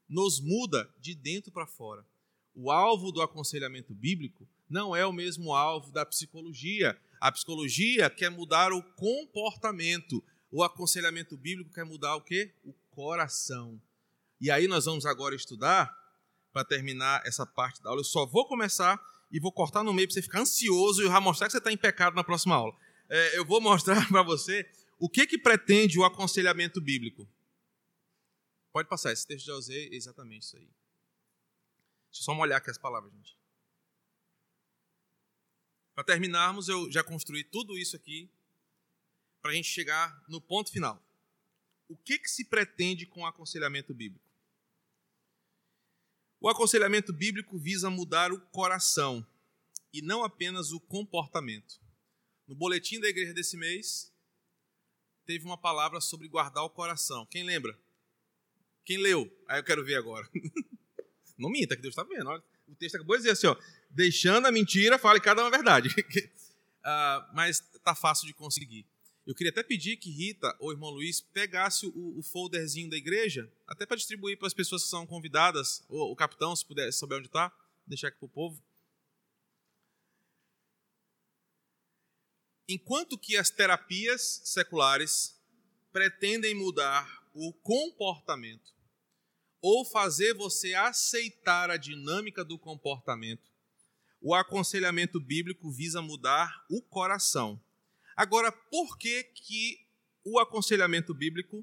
nos muda de dentro para fora. O alvo do aconselhamento bíblico não é o mesmo alvo da psicologia. A psicologia quer mudar o comportamento. O aconselhamento bíblico quer mudar o quê? O coração. E aí nós vamos agora estudar, para terminar essa parte da aula. Eu só vou começar e vou cortar no meio para você ficar ansioso e eu mostrar que você está em pecado na próxima aula. É, eu vou mostrar [laughs] para você o que, que pretende o aconselhamento bíblico. Pode passar, esse texto já usei exatamente isso aí. Deixa eu só molhar aqui as palavras, gente. Para terminarmos, eu já construí tudo isso aqui para a gente chegar no ponto final. O que, que se pretende com o aconselhamento bíblico? O aconselhamento bíblico visa mudar o coração e não apenas o comportamento. No boletim da igreja desse mês, teve uma palavra sobre guardar o coração. Quem lembra? Quem leu? Aí eu quero ver agora. [laughs] Não minta, que Deus está vendo. O texto acabou de dizer assim: ó, deixando a mentira, fale cada uma verdade. uh, [laughs] mas está fácil de conseguir. Eu queria até pedir que Rita ou irmão Luiz pegasse o, o folderzinho da igreja, até para distribuir para as pessoas que são convidadas, ou o capitão, se puder saber onde está, deixar aqui para o povo. Enquanto que as terapias seculares pretendem mudar o comportamento, ou fazer você aceitar a dinâmica do comportamento. O aconselhamento bíblico visa mudar o coração. Agora, por que, que o aconselhamento bíblico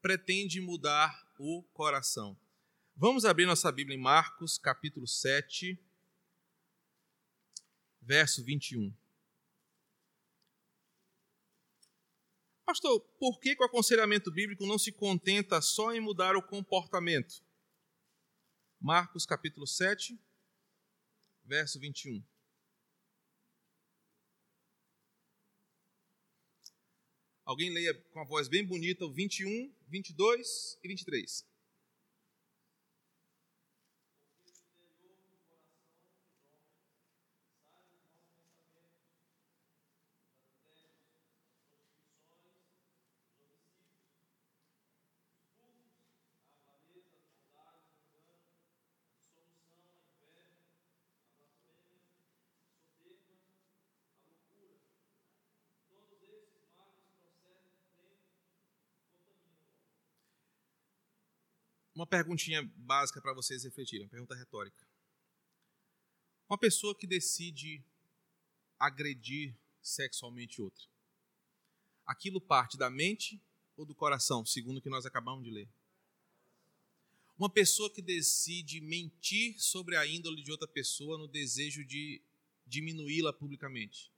pretende mudar o coração? Vamos abrir nossa Bíblia em Marcos, capítulo 7, verso 21. Pastor, por que, que o aconselhamento bíblico não se contenta só em mudar o comportamento? Marcos capítulo 7, verso 21. Alguém leia com a voz bem bonita o 21, 22 e 23. Uma perguntinha básica para vocês refletirem, uma pergunta retórica. Uma pessoa que decide agredir sexualmente outra, aquilo parte da mente ou do coração, segundo o que nós acabamos de ler? Uma pessoa que decide mentir sobre a índole de outra pessoa no desejo de diminuí-la publicamente,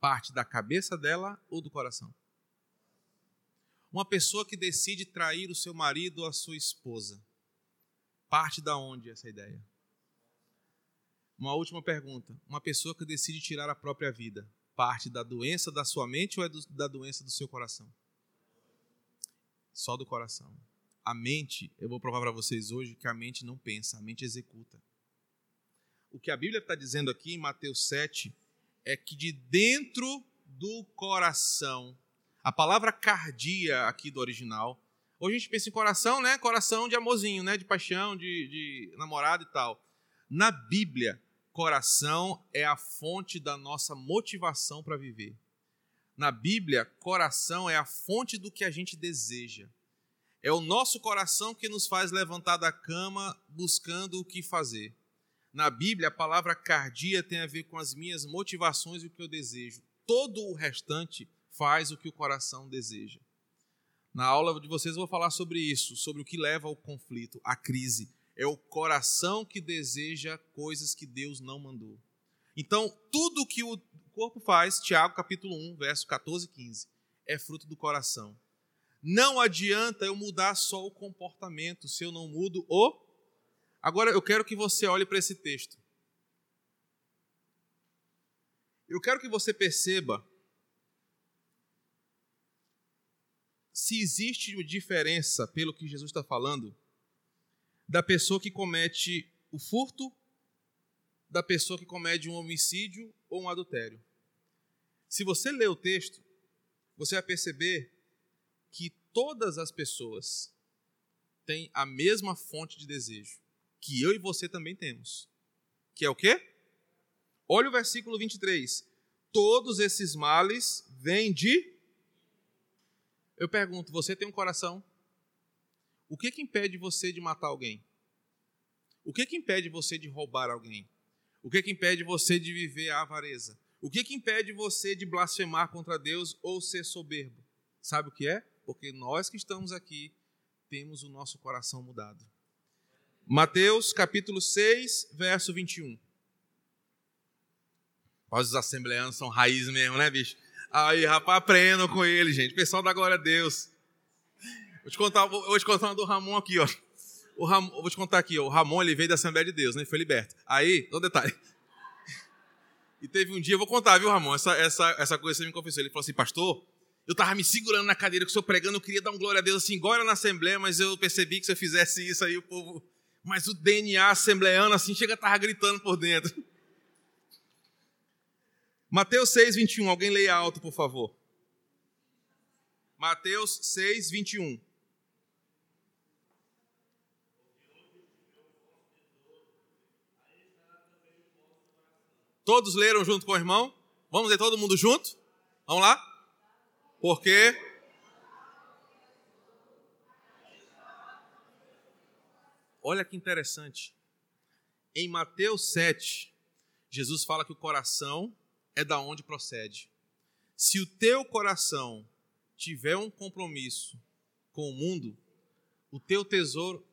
parte da cabeça dela ou do coração? Uma pessoa que decide trair o seu marido ou a sua esposa. Parte da onde essa ideia? Uma última pergunta. Uma pessoa que decide tirar a própria vida. Parte da doença da sua mente ou é do, da doença do seu coração? Só do coração. A mente, eu vou provar para vocês hoje que a mente não pensa, a mente executa. O que a Bíblia está dizendo aqui em Mateus 7 é que de dentro do coração A palavra cardia aqui do original. Hoje a gente pensa em coração, né? Coração de amorzinho, né? De paixão, de, de namorado e tal. Na Bíblia, coração é a fonte da nossa motivação para viver. Na Bíblia, coração é a fonte do que a gente deseja. É o nosso coração que nos faz levantar da cama buscando o que fazer. Na Bíblia, a palavra cardia tem a ver com as minhas motivações e o que eu desejo. Todo o restante faz o que o coração deseja. Na aula de vocês eu vou falar sobre isso, sobre o que leva ao conflito, à crise. É o coração que deseja coisas que Deus não mandou. Então, tudo que o corpo faz, Tiago capítulo 1, verso 14 e 15, é fruto do coração. Não adianta eu mudar só o comportamento se eu não mudo o Agora eu quero que você olhe para esse texto. Eu quero que você perceba se existe diferença, pelo que Jesus está falando, da pessoa que comete o furto, da pessoa que comete um homicídio ou um adultério. Se você ler o texto, você vai perceber que todas as pessoas têm a mesma fonte de desejo que eu e você também temos. Que é o quê? Olha o versículo 23. Todos esses males vêm de. Eu pergunto, você tem um coração? O que, que impede você de matar alguém? O que, que impede você de roubar alguém? O que, que impede você de viver a avareza? O que, que impede você de blasfemar contra Deus ou ser soberbo? Sabe o que é? Porque nós que estamos aqui temos o nosso coração mudado. Mateus capítulo 6, verso 21. Os assembleanos são raiz mesmo, né, bicho? Aí, rapaz, aprendam com ele, gente. Pessoal da glória a Deus. Vou te contar, vou, vou te contar uma do Ramon aqui, ó. O Ramon, vou te contar aqui, ó. O Ramon, ele veio da Assembleia de Deus, né? Foi liberto. Aí, um detalhe. E teve um dia, eu vou contar, viu, Ramon? Essa, essa, essa coisa você me confessou. Ele falou assim, pastor, eu tava me segurando na cadeira que o senhor pregando, eu queria dar um glória a Deus assim, agora na Assembleia, mas eu percebi que se eu fizesse isso aí, o povo mas o DNA assembleano assim chega a estar gritando por dentro. Mateus 6, 21. Alguém leia alto, por favor. Mateus 6, 21. Todos leram junto com o irmão? Vamos ler todo mundo junto? Vamos lá? Porque Olha que interessante. Em Mateus 7, Jesus fala que o coração é da onde procede. Se o teu coração tiver um compromisso com o mundo, o teu tesouro.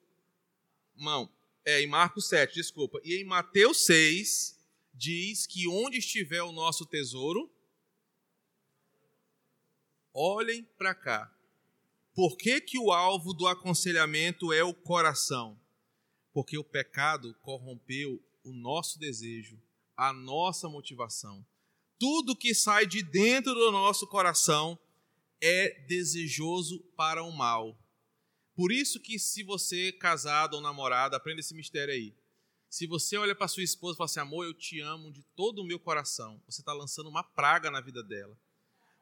Não, é em Marcos 7, desculpa. E em Mateus 6, diz que onde estiver o nosso tesouro, olhem para cá. Por que, que o alvo do aconselhamento é o coração? porque o pecado corrompeu o nosso desejo, a nossa motivação. Tudo que sai de dentro do nosso coração é desejoso para o mal. Por isso que se você casado ou namorado, aprenda esse mistério aí. Se você olha para sua esposa e fala assim, amor, eu te amo de todo o meu coração, você está lançando uma praga na vida dela.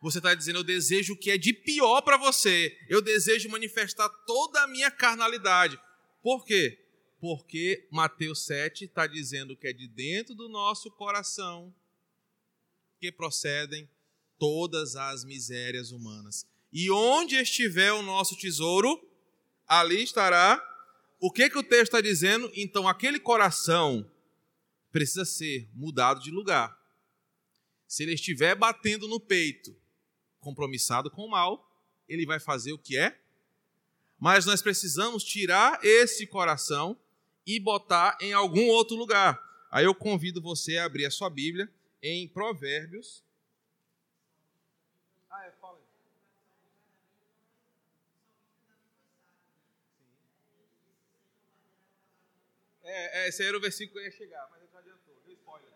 Você está dizendo, eu desejo o que é de pior para você. Eu desejo manifestar toda a minha carnalidade. Por quê? porque Mateus 7 está dizendo que é de dentro do nosso coração que procedem todas as misérias humanas. E onde estiver o nosso tesouro, ali estará. O que, que o texto está dizendo? Então, aquele coração precisa ser mudado de lugar. Se ele estiver batendo no peito, compromissado com o mal, ele vai fazer o que é. Mas nós precisamos tirar esse coração e botar em algum outro lugar. Aí eu convido você a abrir a sua Bíblia em Provérbios. Ah, é, fala aí. É, é, esse era o versículo que eu ia chegar, mas já adiantou, deu spoiler.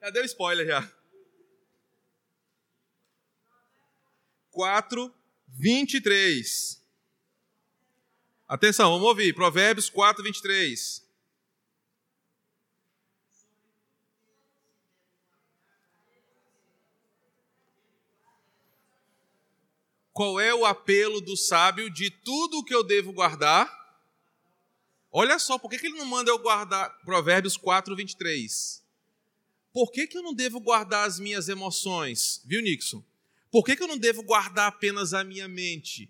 Já deu spoiler já. 4, 23. Atenção, vamos ouvir. Provérbios 4, 23. Qual é o apelo do sábio de tudo o que eu devo guardar? Olha só, por que, que ele não manda eu guardar Provérbios 4, 23? Por que, que eu não devo guardar as minhas emoções? Viu, Nixon? Por que, que eu não devo guardar apenas a minha mente?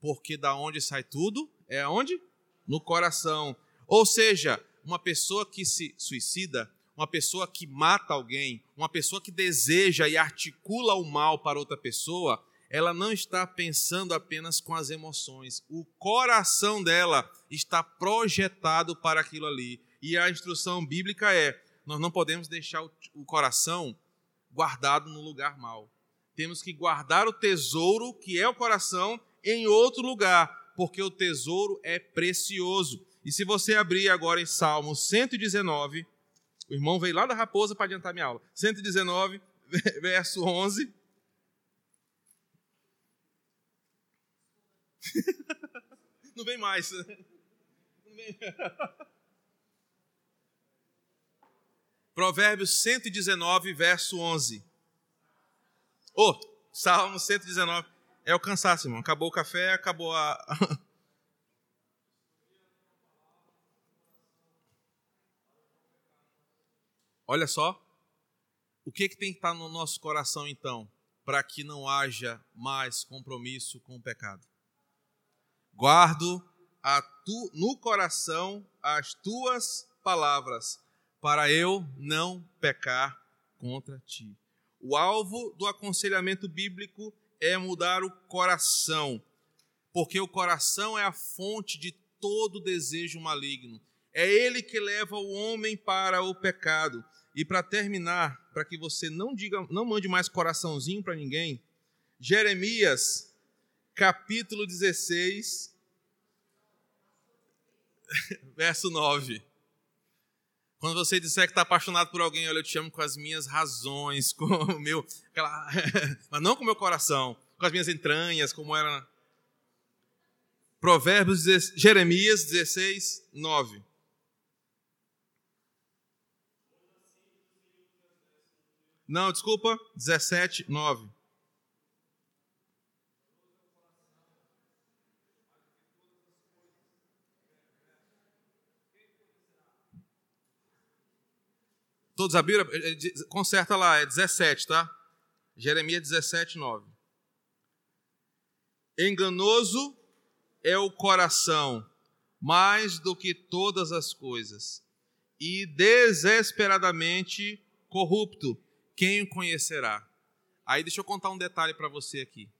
Porque da onde sai tudo? É aonde? No coração. Ou seja, uma pessoa que se suicida, uma pessoa que mata alguém, uma pessoa que deseja e articula o mal para outra pessoa, ela não está pensando apenas com as emoções. O coração dela está projetado para aquilo ali. E a instrução bíblica é: nós não podemos deixar o coração guardado no lugar mal. Temos que guardar o tesouro, que é o coração, em outro lugar, porque o tesouro é precioso. E se você abrir agora em Salmo 119, o irmão veio lá da Raposa para adiantar minha aula. 119, [laughs] verso 11. [laughs] Não vem mais. [laughs] Não vem. Provérbios 119, verso 11. Oh, Salmo 119. É o cansaço, irmão. Acabou o café, acabou a. [laughs] Olha só. O que, que tem que estar no nosso coração, então, para que não haja mais compromisso com o pecado? Guardo tu, no coração as tuas palavras, para eu não pecar contra ti. O alvo do aconselhamento bíblico é mudar o coração, porque o coração é a fonte de todo desejo maligno. É ele que leva o homem para o pecado. E para terminar, para que você não diga, não mande mais coraçãozinho para ninguém, Jeremias capítulo 16, [laughs] verso 9. Quando você disser que está apaixonado por alguém, olha, eu te amo com as minhas razões, [laughs] com o meu. Aquela, [laughs] mas não com o meu coração, com as minhas entranhas, como era. Provérbios, Jeremias 16, 9. Não, desculpa, 17, 9. Todos abriram? Conserta lá, é 17, tá? Jeremias 17, 9. Enganoso é o coração, mais do que todas as coisas, e desesperadamente corrupto. Quem o conhecerá? Aí deixa eu contar um detalhe para você aqui.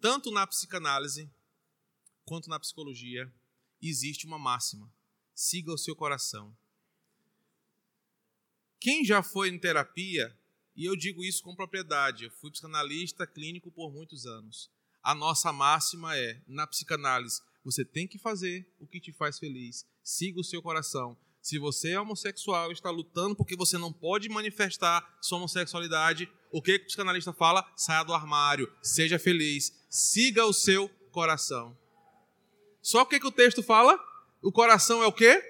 Tanto na psicanálise quanto na psicologia existe uma máxima: siga o seu coração. Quem já foi em terapia, e eu digo isso com propriedade, eu fui psicanalista clínico por muitos anos. A nossa máxima é, na psicanálise, você tem que fazer o que te faz feliz. Siga o seu coração. Se você é homossexual e está lutando porque você não pode manifestar sua homossexualidade, o que o psicanalista fala? Saia do armário, seja feliz, siga o seu coração. Só o que, que o texto fala? O coração é o quê?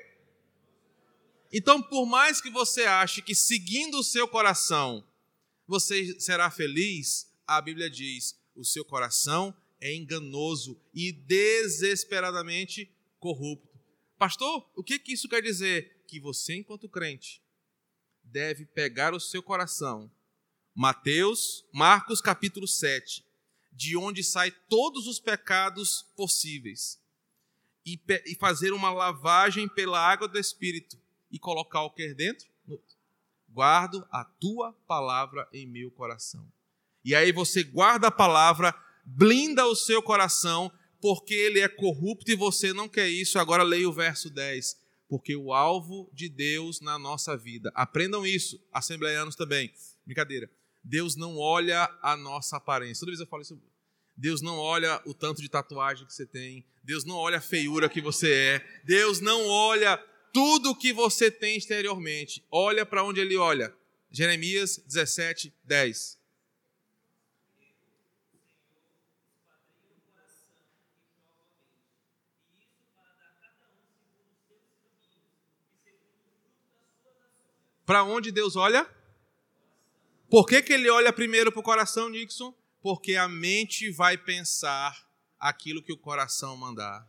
Então, por mais que você ache que seguindo o seu coração você será feliz, a Bíblia diz: o seu coração é enganoso e desesperadamente corrupto. Pastor, o que, que isso quer dizer? Que você, enquanto crente, deve pegar o seu coração. Mateus, Marcos capítulo 7, de onde saem todos os pecados possíveis, e, e fazer uma lavagem pela água do Espírito e colocar o que dentro? Guardo a tua palavra em meu coração. E aí você guarda a palavra, blinda o seu coração, porque ele é corrupto e você não quer isso. Agora leia o verso 10. Porque o alvo de Deus na nossa vida, aprendam isso, assembleianos também. Brincadeira. Deus não olha a nossa aparência. Toda vez eu falo isso. Deus não olha o tanto de tatuagem que você tem. Deus não olha a feiura que você é. Deus não olha tudo que você tem exteriormente. Olha para onde ele olha. Jeremias 17, 10. Para onde Deus olha? Por que, que ele olha primeiro para o coração, Nixon? porque a mente vai pensar aquilo que o coração mandar.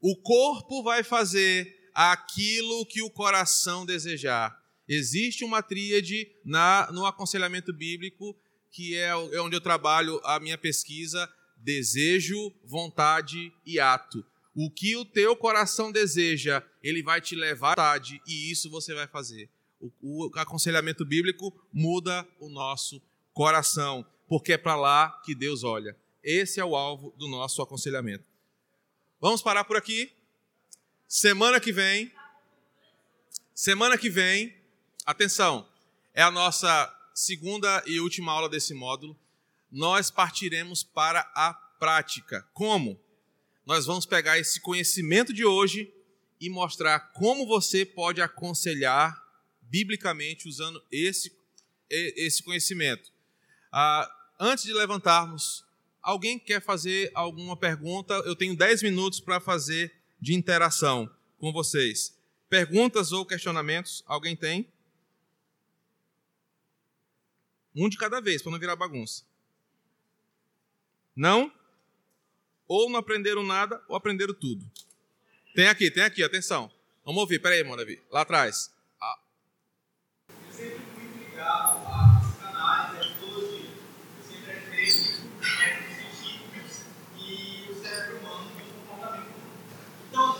O corpo vai fazer aquilo que o coração desejar. Existe uma tríade na, no aconselhamento bíblico, que é, é onde eu trabalho a minha pesquisa: desejo, vontade e ato. O que o teu coração deseja, ele vai te levar à vontade, e isso você vai fazer. O, o aconselhamento bíblico muda o nosso coração, porque é para lá que Deus olha. Esse é o alvo do nosso aconselhamento. Vamos parar por aqui. Semana que vem, semana que vem, Atenção, é a nossa segunda e última aula desse módulo. Nós partiremos para a prática. Como? Nós vamos pegar esse conhecimento de hoje e mostrar como você pode aconselhar biblicamente usando esse, esse conhecimento. Ah, antes de levantarmos, alguém quer fazer alguma pergunta? Eu tenho 10 minutos para fazer de interação com vocês. Perguntas ou questionamentos? Alguém tem? Um de cada vez, para não virar bagunça. Não? Ou não aprenderam nada, ou aprenderam tudo. Tem aqui, tem aqui, atenção. Vamos ouvir, peraí, irmão Davi. Lá atrás. Ah. Eu sempre fui ligado a psicanálise, a psicologia. Eu sempre acreditei métodos científicos e o cérebro humano e o comportamento. Então,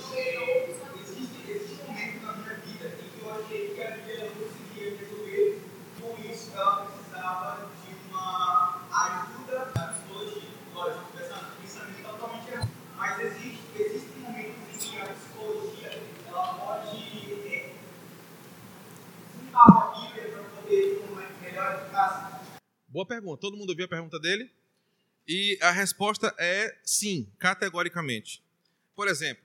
existe, existe um momento na minha vida em que eu achei que a vida não conseguia resolver com isso. Ela precisava de uma ajuda da psicologia. Lógico, pensando, pensamento totalmente errado. Mas existe, existem momentos em que a psicologia ela pode é, juntar a Bíblia para poder ter uma melhor eficácia. Boa pergunta. Todo mundo ouviu a pergunta dele? E a resposta é sim, categoricamente. Por exemplo,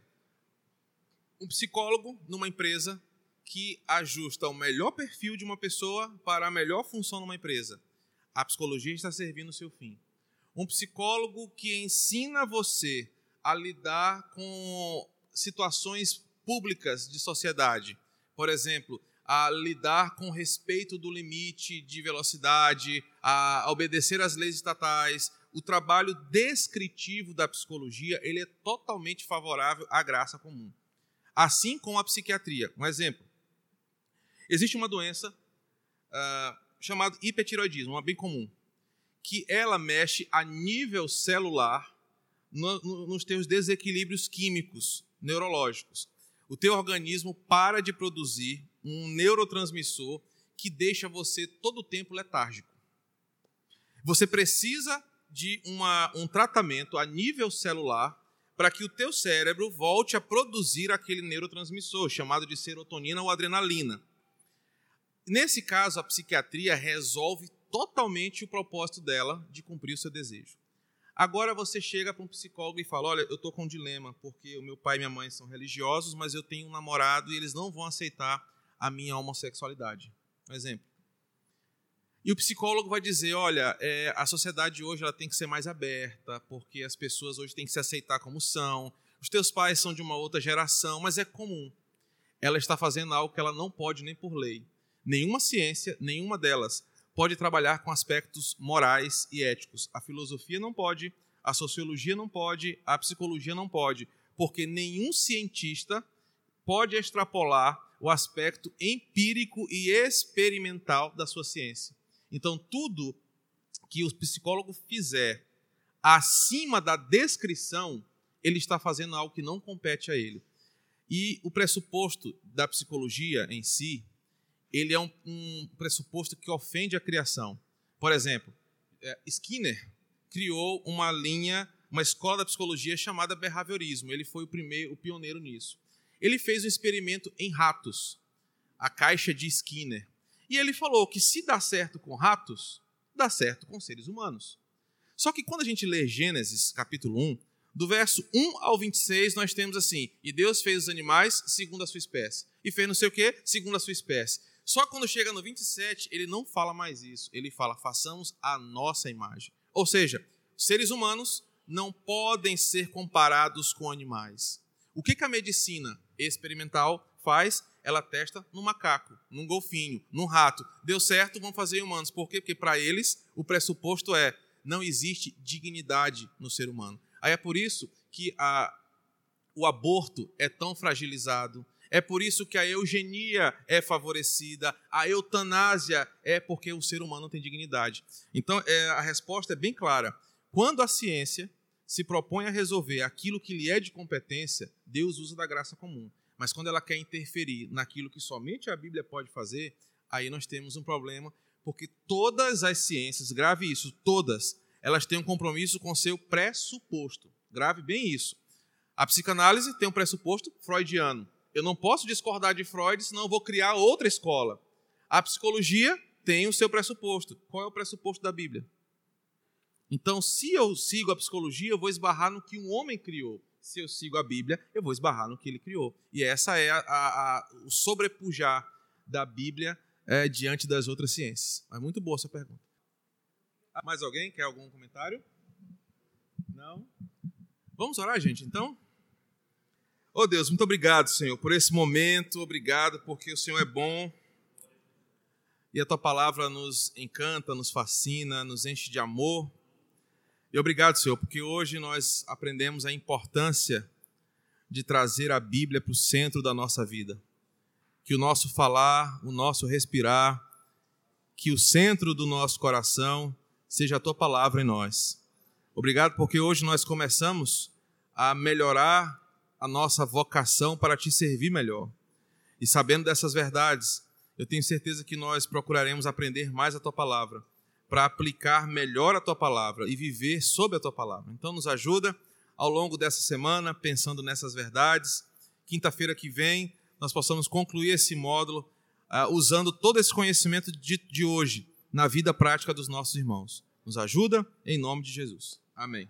um psicólogo numa empresa que ajusta o melhor perfil de uma pessoa para a melhor função numa empresa. A psicologia está servindo o seu fim. Um psicólogo que ensina você a lidar com situações públicas de sociedade. Por exemplo, a lidar com respeito do limite de velocidade, a obedecer às leis estatais. O trabalho descritivo da psicologia ele é totalmente favorável à graça comum. Assim como a psiquiatria. Um exemplo: Existe uma doença uh, chamada hipertiroidismo, uma bem comum, que ela mexe a nível celular no, no, nos teus desequilíbrios químicos, neurológicos. O teu organismo para de produzir um neurotransmissor que deixa você todo o tempo letárgico. Você precisa de uma, um tratamento a nível celular para que o teu cérebro volte a produzir aquele neurotransmissor chamado de serotonina ou adrenalina. Nesse caso, a psiquiatria resolve totalmente o propósito dela de cumprir o seu desejo. Agora você chega para um psicólogo e fala: Olha, eu estou com um dilema, porque o meu pai e minha mãe são religiosos, mas eu tenho um namorado e eles não vão aceitar a minha homossexualidade. Um exemplo. E o psicólogo vai dizer: Olha, é, a sociedade hoje ela tem que ser mais aberta, porque as pessoas hoje têm que se aceitar como são. Os teus pais são de uma outra geração, mas é comum. Ela está fazendo algo que ela não pode nem por lei. Nenhuma ciência, nenhuma delas, pode trabalhar com aspectos morais e éticos. A filosofia não pode, a sociologia não pode, a psicologia não pode, porque nenhum cientista pode extrapolar o aspecto empírico e experimental da sua ciência. Então, tudo que o psicólogo fizer acima da descrição, ele está fazendo algo que não compete a ele. E o pressuposto da psicologia em si ele é um, um pressuposto que ofende a criação. Por exemplo, é, Skinner criou uma linha, uma escola da psicologia chamada behaviorismo. Ele foi o primeiro, o pioneiro nisso. Ele fez um experimento em ratos, a caixa de Skinner. E ele falou que se dá certo com ratos, dá certo com seres humanos. Só que quando a gente lê Gênesis, capítulo 1, do verso 1 ao 26, nós temos assim: E Deus fez os animais segundo a sua espécie. E fez não sei o quê, segundo a sua espécie. Só quando chega no 27, ele não fala mais isso. Ele fala: façamos a nossa imagem. Ou seja, seres humanos não podem ser comparados com animais. O que, a medicina experimental faz? Ela testa no macaco, num golfinho, num rato. Deu certo, vamos fazer humanos. Por quê? Porque para eles o pressuposto é não existe dignidade no ser humano. Aí é por isso que a, o aborto é tão fragilizado, é por isso que a eugenia é favorecida, a eutanásia é porque o ser humano tem dignidade. Então, é, a resposta é bem clara. Quando a ciência se propõe a resolver aquilo que lhe é de competência, Deus usa da graça comum. Mas quando ela quer interferir naquilo que somente a Bíblia pode fazer, aí nós temos um problema, porque todas as ciências, grave isso, todas, elas têm um compromisso com seu pressuposto. Grave bem isso. A psicanálise tem um pressuposto freudiano. Eu não posso discordar de Freud, senão eu vou criar outra escola. A psicologia tem o seu pressuposto. Qual é o pressuposto da Bíblia? Então, se eu sigo a psicologia, eu vou esbarrar no que um homem criou. Se eu sigo a Bíblia, eu vou esbarrar no que ele criou. E essa é a, a, a, o sobrepujar da Bíblia é, diante das outras ciências. É muito boa essa pergunta. Mais alguém quer algum comentário? Não? Vamos orar, gente, então? Oh Deus, muito obrigado, Senhor, por esse momento, obrigado porque o Senhor é bom e a tua palavra nos encanta, nos fascina, nos enche de amor. E obrigado, Senhor, porque hoje nós aprendemos a importância de trazer a Bíblia para o centro da nossa vida. Que o nosso falar, o nosso respirar, que o centro do nosso coração seja a tua palavra em nós. Obrigado porque hoje nós começamos a melhorar a nossa vocação para te servir melhor. E sabendo dessas verdades, eu tenho certeza que nós procuraremos aprender mais a tua palavra, para aplicar melhor a tua palavra e viver sob a tua palavra. Então, nos ajuda ao longo dessa semana, pensando nessas verdades. Quinta-feira que vem, nós possamos concluir esse módulo uh, usando todo esse conhecimento de, de hoje na vida prática dos nossos irmãos. Nos ajuda, em nome de Jesus. Amém.